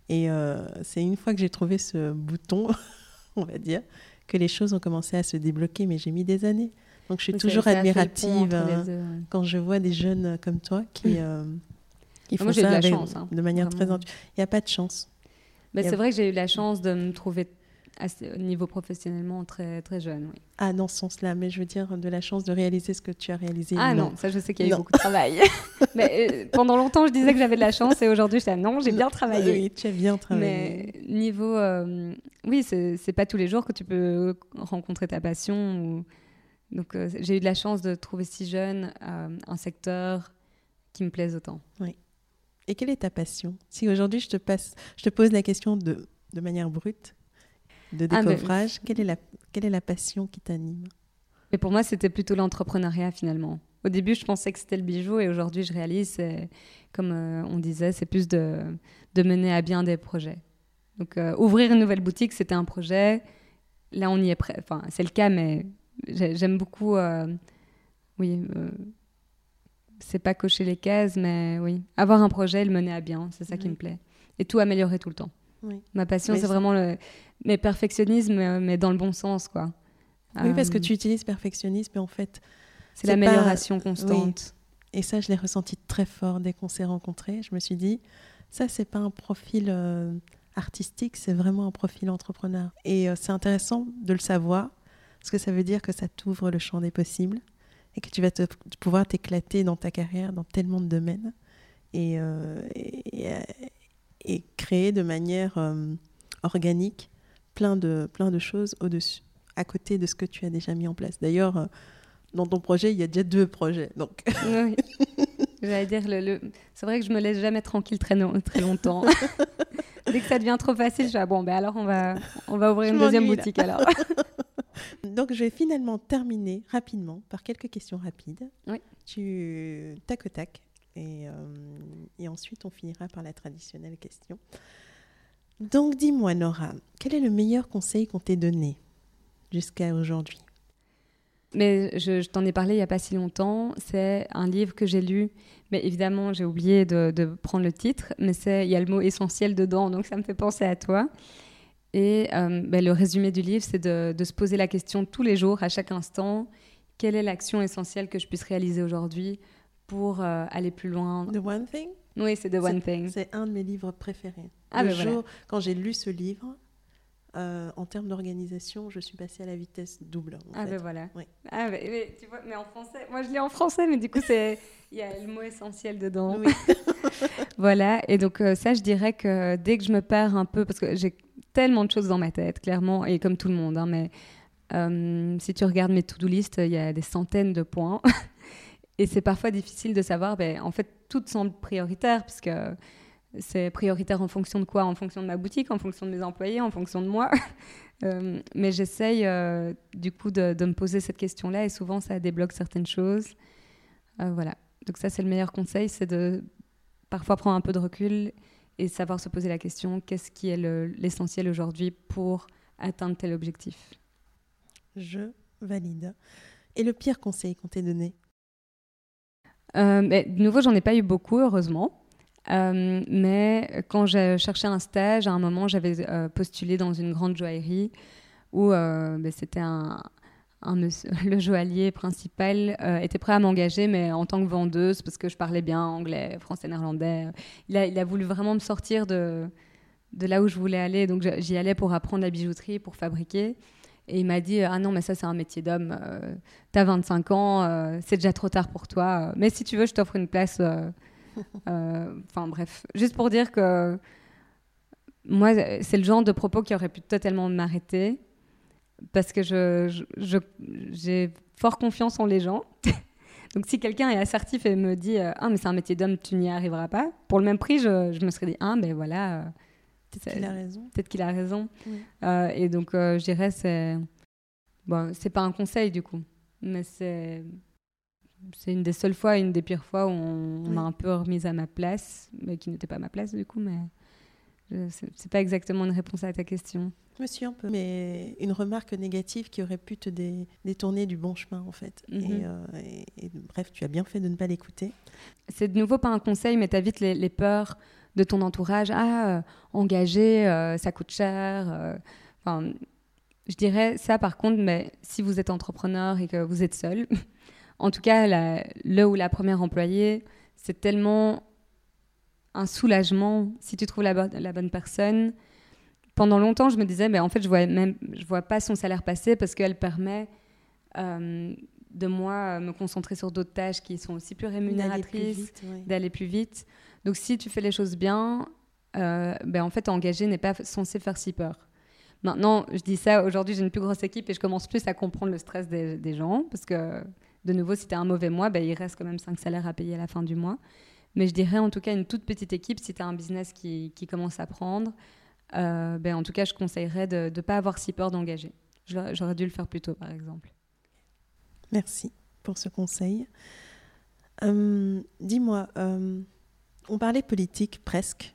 Et euh, c'est une fois que j'ai trouvé ce bouton, (laughs) on va dire, que les choses ont commencé à se débloquer, mais j'ai mis des années. Donc je suis toujours admirative hein, quand je vois des jeunes comme toi qui, euh, Ils font Moi, j'ai ça de la avec- chance, hein, de manière très vraiment. intu- Il n'y a pas de chance. A- c'est vrai que j'ai eu la chance de me trouver ce niveau professionnellement très, très jeune. Oui. Ah, dans ce sens-là, mais je veux dire de la chance de réaliser ce que tu as réalisé. Ah non, ça je sais qu'il y a eu Non. beaucoup de travail. (laughs) Mais euh, pendant longtemps, je disais que j'avais de la chance et aujourd'hui, je dis ah non, j'ai bien travaillé. Oui, tu as bien travaillé. Mais niveau, euh, oui, c'est pas tous les jours que tu peux rencontrer ta passion. Ou... Donc euh, j'ai eu de la chance de trouver si jeune un secteur qui me plaise autant. Et quelle est ta passion? Si aujourd'hui je te passe, je te pose la question de, de manière brute, de Ah, mais- décoffrage, quelle, est la, quelle est la passion qui t'anime? Et pour moi, c'était plutôt l'entrepreneuriat finalement. Au début, je pensais que c'était le bijou et aujourd'hui, je réalise, comme euh, on disait, c'est plus de, de mener à bien des projets. Donc, euh, ouvrir une nouvelle boutique, c'était un projet. Là, on y est prêt. Enfin, c'est le cas, mais j'ai- j'aime beaucoup. euh, oui, c'est pas cocher les cases, mais oui, avoir un projet et le mener à bien, c'est ça qui me plaît. Et tout améliorer tout le temps. Oui. Ma passion, Mais c'est vraiment le mais perfectionnisme, euh, mais dans le bon sens, quoi. Oui, parce que Euh, tu utilises perfectionnisme, et en fait, c'est l'amélioration constante. et ça, je l'ai ressenti très fort dès qu'on s'est rencontrés. Je me suis dit, ça, c'est pas un profil euh, artistique, c'est vraiment un profil entrepreneur. Et euh, c'est intéressant de le savoir, parce que ça veut dire que ça t'ouvre le champ des possibles et que tu vas te, pouvoir t'éclater dans ta carrière, dans tellement de domaines, et, euh, et, euh, et créer de manière euh, organique plein de, plein de choses au-dessus, à côté de ce que tu as déjà mis en place. D'ailleurs, dans ton projet, il y a déjà deux projets. Donc, Oui. J'allais dire, le, le- c'est vrai que je me laisse jamais tranquille très, no- très longtemps. (laughs) (laughs) Dès que ça devient trop facile, je dis, ah bon, ben alors on va, on va ouvrir Je une deuxième là. boutique alors. (laughs) Donc, je vais finalement terminer rapidement par quelques questions rapides. Oui. Tu tac au tac. Et, euh, et ensuite, on finira par la traditionnelle question. Donc, dis-moi, Nora, quel est le meilleur conseil qu'on t'ait donné jusqu'à aujourd'hui? Mais je, je t'en ai parlé il n'y a pas si longtemps. C'est un livre que j'ai lu. Mais évidemment, j'ai oublié de, de prendre le titre. Mais il y a le mot essentiel dedans, donc ça me fait penser à toi. Et euh, ben, le résumé du livre, c'est de, de se poser la question tous les jours, à chaque instant, quelle est l'action essentielle que je puisse réaliser aujourd'hui pour euh, aller plus loin? The One Thing? Oui, c'est The One Thing. C'est un de mes livres préférés. Ah, le ben voilà. jour, quand j'ai lu ce livre, euh, en termes d'organisation, je suis passée à la vitesse double. en Ah fait. ben voilà. Oui. Ah ben, mais tu vois, mais en français, moi je lis en français, mais du coup c'est il y a le mot essentiel dedans. Oui. (laughs) Voilà, et donc euh, ça je dirais que dès que je me perds un peu, parce que j'ai tellement de choses dans ma tête, clairement, et comme tout le monde, hein, mais euh, si tu regardes mes to-do list, il y a des centaines de points. (laughs) et c'est parfois difficile de savoir, ben, en fait, toutes semblent prioritaires, parce que c'est prioritaire en fonction de quoi? En fonction de ma boutique, en fonction de mes employés, en fonction de moi. (laughs) Euh, mais j'essaye euh, du coup de, de me poser cette question-là et souvent ça débloque certaines choses. Euh, voilà. Donc ça c'est le meilleur conseil, c'est de parfois prendre un peu de recul et savoir se poser la question qu'est-ce qui est le- l'essentiel aujourd'hui pour atteindre tel objectif? Je valide. Et le pire conseil qu'on t'ait donné? Mais de nouveau, j'en ai pas eu beaucoup, heureusement. Euh, mais quand j'ai cherché un stage, à un moment, j'avais euh, postulé dans une grande joaillerie où euh, ben, c'était un, (laughs) le joaillier principal était prêt à m'engager, mais en tant que vendeuse, parce que je parlais bien anglais, français, néerlandais. Il a, voulu vraiment me sortir de, là où je voulais aller. Donc j'y allais pour apprendre la bijouterie, pour fabriquer. Et il m'a dit Ah non, mais ça, c'est un métier d'homme. Euh, T'as 25 ans, c'est déjà trop tard pour toi. Mais si tu veux, je t'offre une place. Euh, Enfin bref, juste pour dire que moi, c'est le genre de propos qui aurait pu totalement m'arrêter parce que je, j'ai fort confiance en les gens. (laughs) Donc si quelqu'un est assertif et me dit euh, ah mais c'est un métier d'homme, tu n'y arriveras pas, pour le même prix, je, je me serais dit ah ben voilà, euh, c'est- Il a raison. peut-être qu'il a raison. Oui. Euh, et donc, je dirais, c'est. Bon, c'est pas un conseil du coup, mais c'est. C'est une des seules fois, une des pires fois où on, Oui. m'a un peu remise à ma place, mais qui n'était pas ma place du coup, mais c'est pas exactement une réponse à ta question. Je me suis un peu. Mais une remarque négative qui aurait pu te dé- détourner du bon chemin, en fait. Mhm. et, euh, et- et bref, tu as bien fait de ne pas l'écouter. C'est de nouveau pas un conseil, mais t'évites les, les peurs de ton entourage. Ah, euh, engager, euh, ça coûte cher. Enfin, je dirais ça par contre, mais si vous êtes entrepreneur et que vous êtes seul, (laughs) en tout cas, la- le ou la première employée, c'est tellement un soulagement si tu trouves la, la bonne personne. Pendant longtemps, je me disais, mais en fait, je vois même, je vois pas son salaire passer parce qu'elle permet euh, de moi me concentrer sur d'autres tâches qui sont aussi plus rémunératrices, d'aller plus, vite. Donc, si tu fais les choses bien, euh, ben, en fait, engager n'est pas censé faire si peur. Maintenant, je dis ça, aujourd'hui, j'ai une plus grosse équipe et je commence plus à comprendre le stress des, gens parce que, de nouveau, si tu as un mauvais mois, ben, il reste quand même 5 salaires à payer à la fin du mois. Mais je dirais en tout cas une toute petite équipe, si tu as un business qui, commence à prendre, euh, ben, en tout cas, je conseillerais de ne pas avoir si peur d'engager. J'aurais dû le faire plus tôt, par exemple. Merci pour ce conseil. Euh, dis-moi, euh, on parlait politique presque,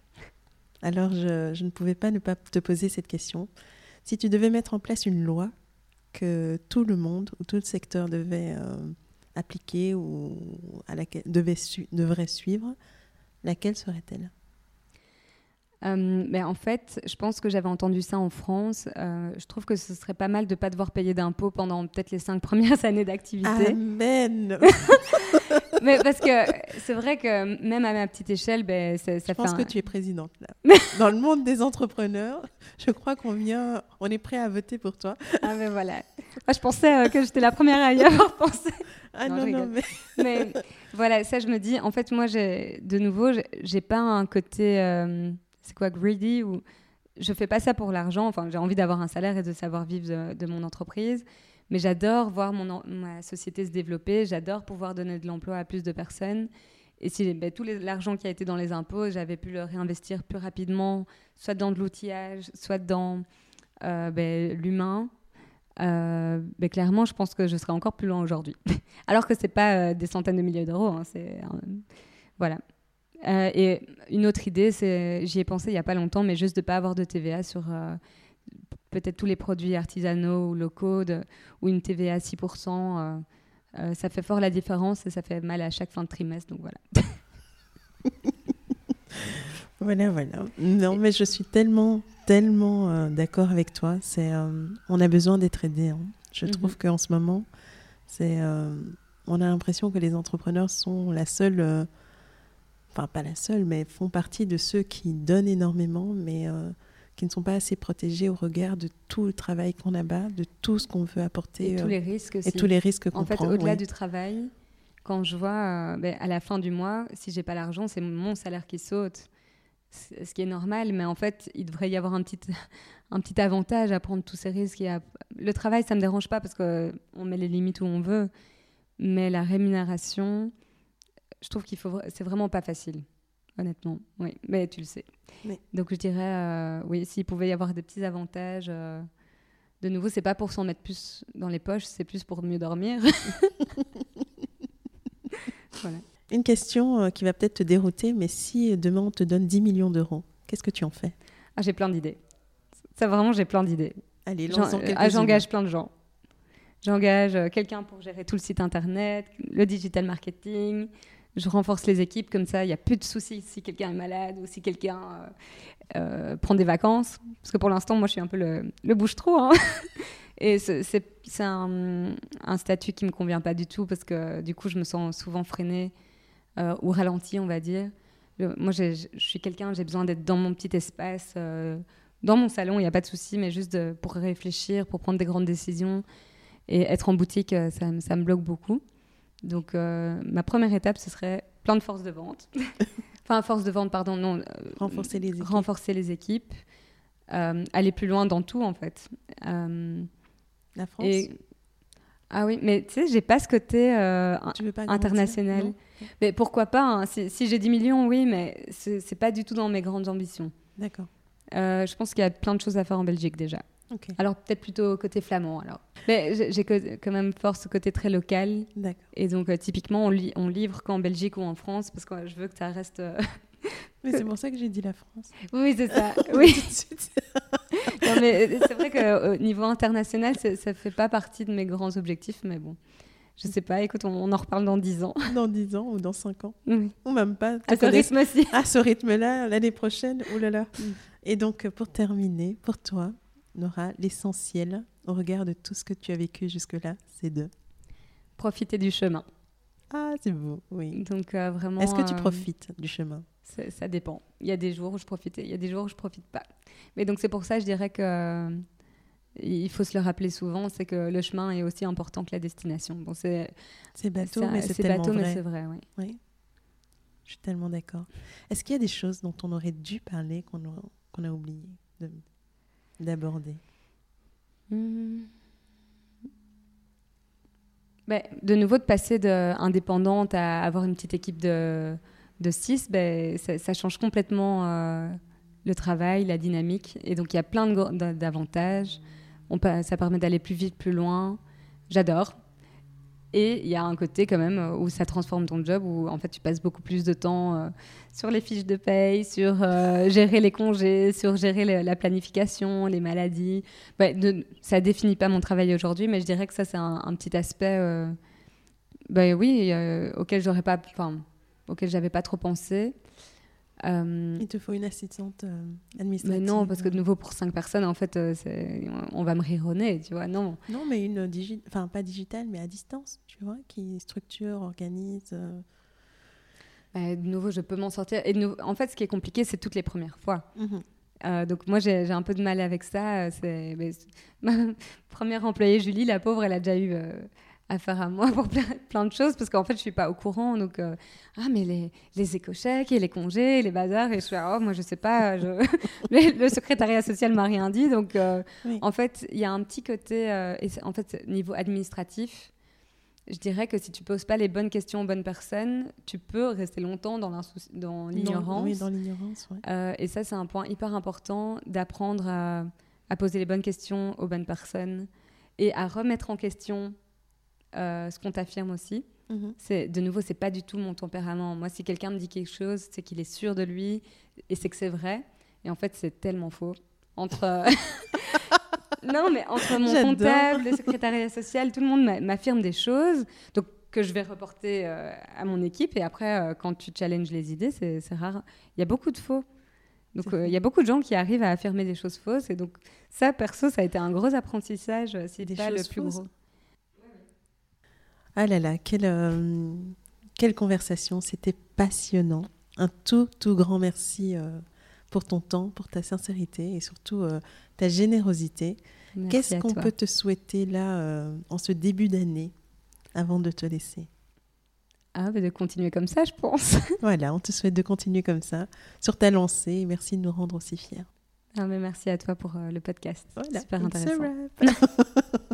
alors je, je, ne pouvais pas ne pas te poser cette question. Si tu devais mettre en place une loi que tout le monde ou tout le secteur devait appliquer ou à laquelle devait devrait suivre, laquelle serait-elle? Euh, ben, en fait, je pense que j'avais entendu ça en France. Euh, je trouve que ce serait pas mal de ne pas devoir payer d'impôts pendant peut-être les cinq (laughs) premières années d'activité. Amen (laughs) Mais parce que c'est vrai que même à ma petite échelle, ben, ça, je pense que tu es présidente là. (laughs) Dans le monde des entrepreneurs, je crois qu'on vient, on est prêt à voter pour toi. Ah ben voilà. Moi, je pensais euh, que j'étais la première à y avoir pensé. Ah non, non, mais... mais... voilà, ça je me dis, en fait, moi, de nouveau, j'ai pas un côté c'est quoi greedy ou je fais pas ça pour l'argent. Enfin, j'ai envie d'avoir un salaire et de savoir vivre de, mon entreprise. Mais j'adore voir mon, ma société se développer. J'adore pouvoir donner de l'emploi à plus de personnes. Et si ben, tout l'argent qui a été dans les impôts, j'avais pu le réinvestir plus rapidement, soit dans de l'outillage, soit dans euh, ben, l'humain, euh, ben, clairement, je pense que je serais encore plus loin aujourd'hui. (laughs) Alors que c'est pas euh, des centaines de milliers d'euros. Hein, voilà. Euh, et une autre idée, c'est, j'y ai pensé il n'y a pas longtemps, mais juste de ne pas avoir de TVA sur euh, peut-être tous les produits artisanaux ou locaux, ou une TVA à 6%. Euh, ça fait fort la différence et ça fait mal à chaque fin de trimestre, donc voilà. (laughs) voilà, voilà. Non, mais je suis tellement, tellement d'accord avec toi. C'est, on a besoin d'être aidé. Hein. Je mhm. trouve qu'en ce moment, c'est, on a l'impression que les entrepreneurs sont la seule enfin pas la seule, mais font partie de ceux qui donnent énormément, mais euh, qui ne sont pas assez protégés au regard de tout le travail qu'on abat, de tout ce qu'on veut apporter. Et tous les risques aussi. Et tous les risques qu'on prend. En fait, au-delà du travail, quand je vois, euh, ben, à la fin du mois, si j'ai pas l'argent, c'est mon salaire qui saute. Ce qui est normal, mais en fait, il devrait y avoir un petit, (laughs) un petit avantage à prendre tous ces risques. Le travail, ça me dérange pas parce qu'on met les limites où on veut, mais la rémunération, je trouve qu'il faut. C'est vraiment pas facile, honnêtement. Oui, mais tu le sais. Donc je dirais, euh, oui, s'il pouvait y avoir des petits avantages. Euh, de nouveau, c'est pas pour s'en mettre plus dans les poches, c'est plus pour mieux dormir. (laughs) voilà. Une question euh, qui va peut-être te dérouter, mais si demain on te donne 10 millions d'euros, qu'est-ce que tu en fais? Ah, J'ai plein d'idées. Ça, vraiment, j'ai plein d'idées. Allez, ah, J'engage plein de gens. J'engage quelqu'un pour gérer tout le site internet, le digital marketing, je renforce les équipes, comme ça, il n'y a plus de soucis si quelqu'un est malade ou si quelqu'un euh, euh, prend des vacances. Parce que pour l'instant, moi, je suis un peu le, le bouche-trou. Hein. (laughs) Et c'est un, statut qui ne me convient pas du tout, parce que du coup, je me sens souvent freinée euh, ou ralentie, on va dire. moi, je suis quelqu'un, j'ai besoin d'être dans mon petit espace, dans mon salon, il n'y a pas de souci, mais juste pour réfléchir, pour prendre des grandes décisions. Et être en boutique, ça me bloque beaucoup. Donc, euh, ma première étape, ce serait plein de force de vente. (laughs) enfin, force de vente, pardon, non. Euh, renforcer les équipes. Renforcer les équipes. Euh, aller plus loin dans tout, en fait. La France Ah oui, mais tu sais, j'ai pas ce côté international. Mais pourquoi pas hein. Si, j'ai 10 millions, oui, mais c'est pas du tout dans mes grandes ambitions. D'accord. je pense qu'il y a plein de choses à faire en Belgique déjà. Alors peut-être plutôt côté flamand alors. Mais j'ai quand même fort ce côté très local. Et donc euh, typiquement on, on livre qu'en Belgique ou en France parce que je veux que ça reste. Euh, (laughs) mais c'est pour ça que j'ai dit la France. (laughs) Oui c'est ça. (laughs) oui. mais euh, c'est vrai qu'au niveau international ça, ne fait pas partie de mes grands objectifs mais bon. Je sais pas, écoute, on, en reparle dans 10 ans. Dans 10 ans ou dans 5 ans. Ou même pas. À ce rythme aussi. À ce rythme-là, l'année prochaine, oh là là. Mm. Et donc, pour terminer, pour toi, Nora, l'essentiel au regard de tout ce que tu as vécu jusque-là, c'est de profiter du chemin. Ah, c'est beau, oui. Donc euh, vraiment. Est-ce que tu euh, profites du chemin? Ça dépend. Il y a des jours où je profite, il y a des jours où je profite pas. Mais donc c'est pour ça, je dirais que il faut se le rappeler souvent, c'est que le chemin est aussi important que la destination. Bon, c'est bateau, mais c'est bateau, vrai. mais c'est vrai, oui. oui. Je suis tellement d'accord. Est-ce qu'il y a des choses dont on aurait dû parler qu'on a, a oublié d'aborder ben, De nouveau, de passer d'indépendante à avoir une petite équipe de, de six, ben, ça, change complètement euh, le travail, la dynamique. Et donc, il y a plein d'avantages ça permet d'aller plus vite, plus loin. J'adore. Et il y a un côté quand même où ça transforme ton job, où en fait tu passes beaucoup plus de temps euh, sur les fiches de paye, sur euh, gérer les congés, sur gérer la planification, les maladies. Ça ne, ça définit pas mon travail aujourd'hui, mais je dirais que ça c'est un, petit aspect, euh, bah oui, auquel j'aurais pas, auquel j'avais pas trop pensé. Euh, Il te faut une assistante euh, administrative. Mais non, parce que de nouveau, pour cinq personnes, en fait, euh, on va me rironner, tu vois. Non. Non, mais une digitale, enfin pas digitale, mais à distance, tu vois, qui structure, organise. Bah, de nouveau, je peux m'en sortir. Et en fait, ce qui est compliqué, c'est toutes les premières fois. Mhm. donc moi, j'ai un peu de mal avec ça. (laughs) Ma première employée, Julie, la pauvre, elle a déjà eu faire à moi (laughs) pour plein, de choses parce qu'en fait je suis pas au courant donc euh, ah mais les, les écochèques et les congés les bazars et je suis oh moi je sais pas je... (laughs) le secrétariat social m'a rien dit donc euh, en fait il y a un petit côté euh, et en fait niveau administratif je dirais que si tu poses pas les bonnes questions aux bonnes personnes tu peux rester longtemps dans l'ignorance. oui dans l'ignorance et ça c'est un point hyper important d'apprendre à, à poser les bonnes questions aux bonnes personnes et à remettre en question euh, ce qu'on t'affirme aussi. Mhm. C'est de nouveau, c'est pas du tout mon tempérament. Moi, si quelqu'un me dit quelque chose, c'est qu'il est sûr de lui et c'est que c'est vrai. Et en fait, c'est tellement faux. Entre (laughs) non, mais entre mon comptable, le secrétariat social, tout le monde m'affirme des choses. Donc que je vais reporter euh, à mon équipe. Et après, euh, quand tu challenges les idées, c'est rare. Il y a beaucoup de faux. Donc, il y a beaucoup de gens qui arrivent à affirmer des choses fausses. Et donc, ça, perso, ça a été un gros apprentissage. C'est pas le plus gros. Ah là là, quelle, euh, quelle conversation, c'était passionnant. Un tout, tout grand merci euh, pour ton temps, pour ta sincérité et surtout euh, ta générosité. Qu'est-ce qu'on peut te souhaiter là en ce début d'année avant de te laisser? Ah, de continuer comme ça, je pense. (laughs) voilà, on te souhaite de continuer comme ça sur ta lancée. Merci de nous rendre aussi fiers. Ah, mais merci à toi pour le podcast. Super intéressant. (laughs)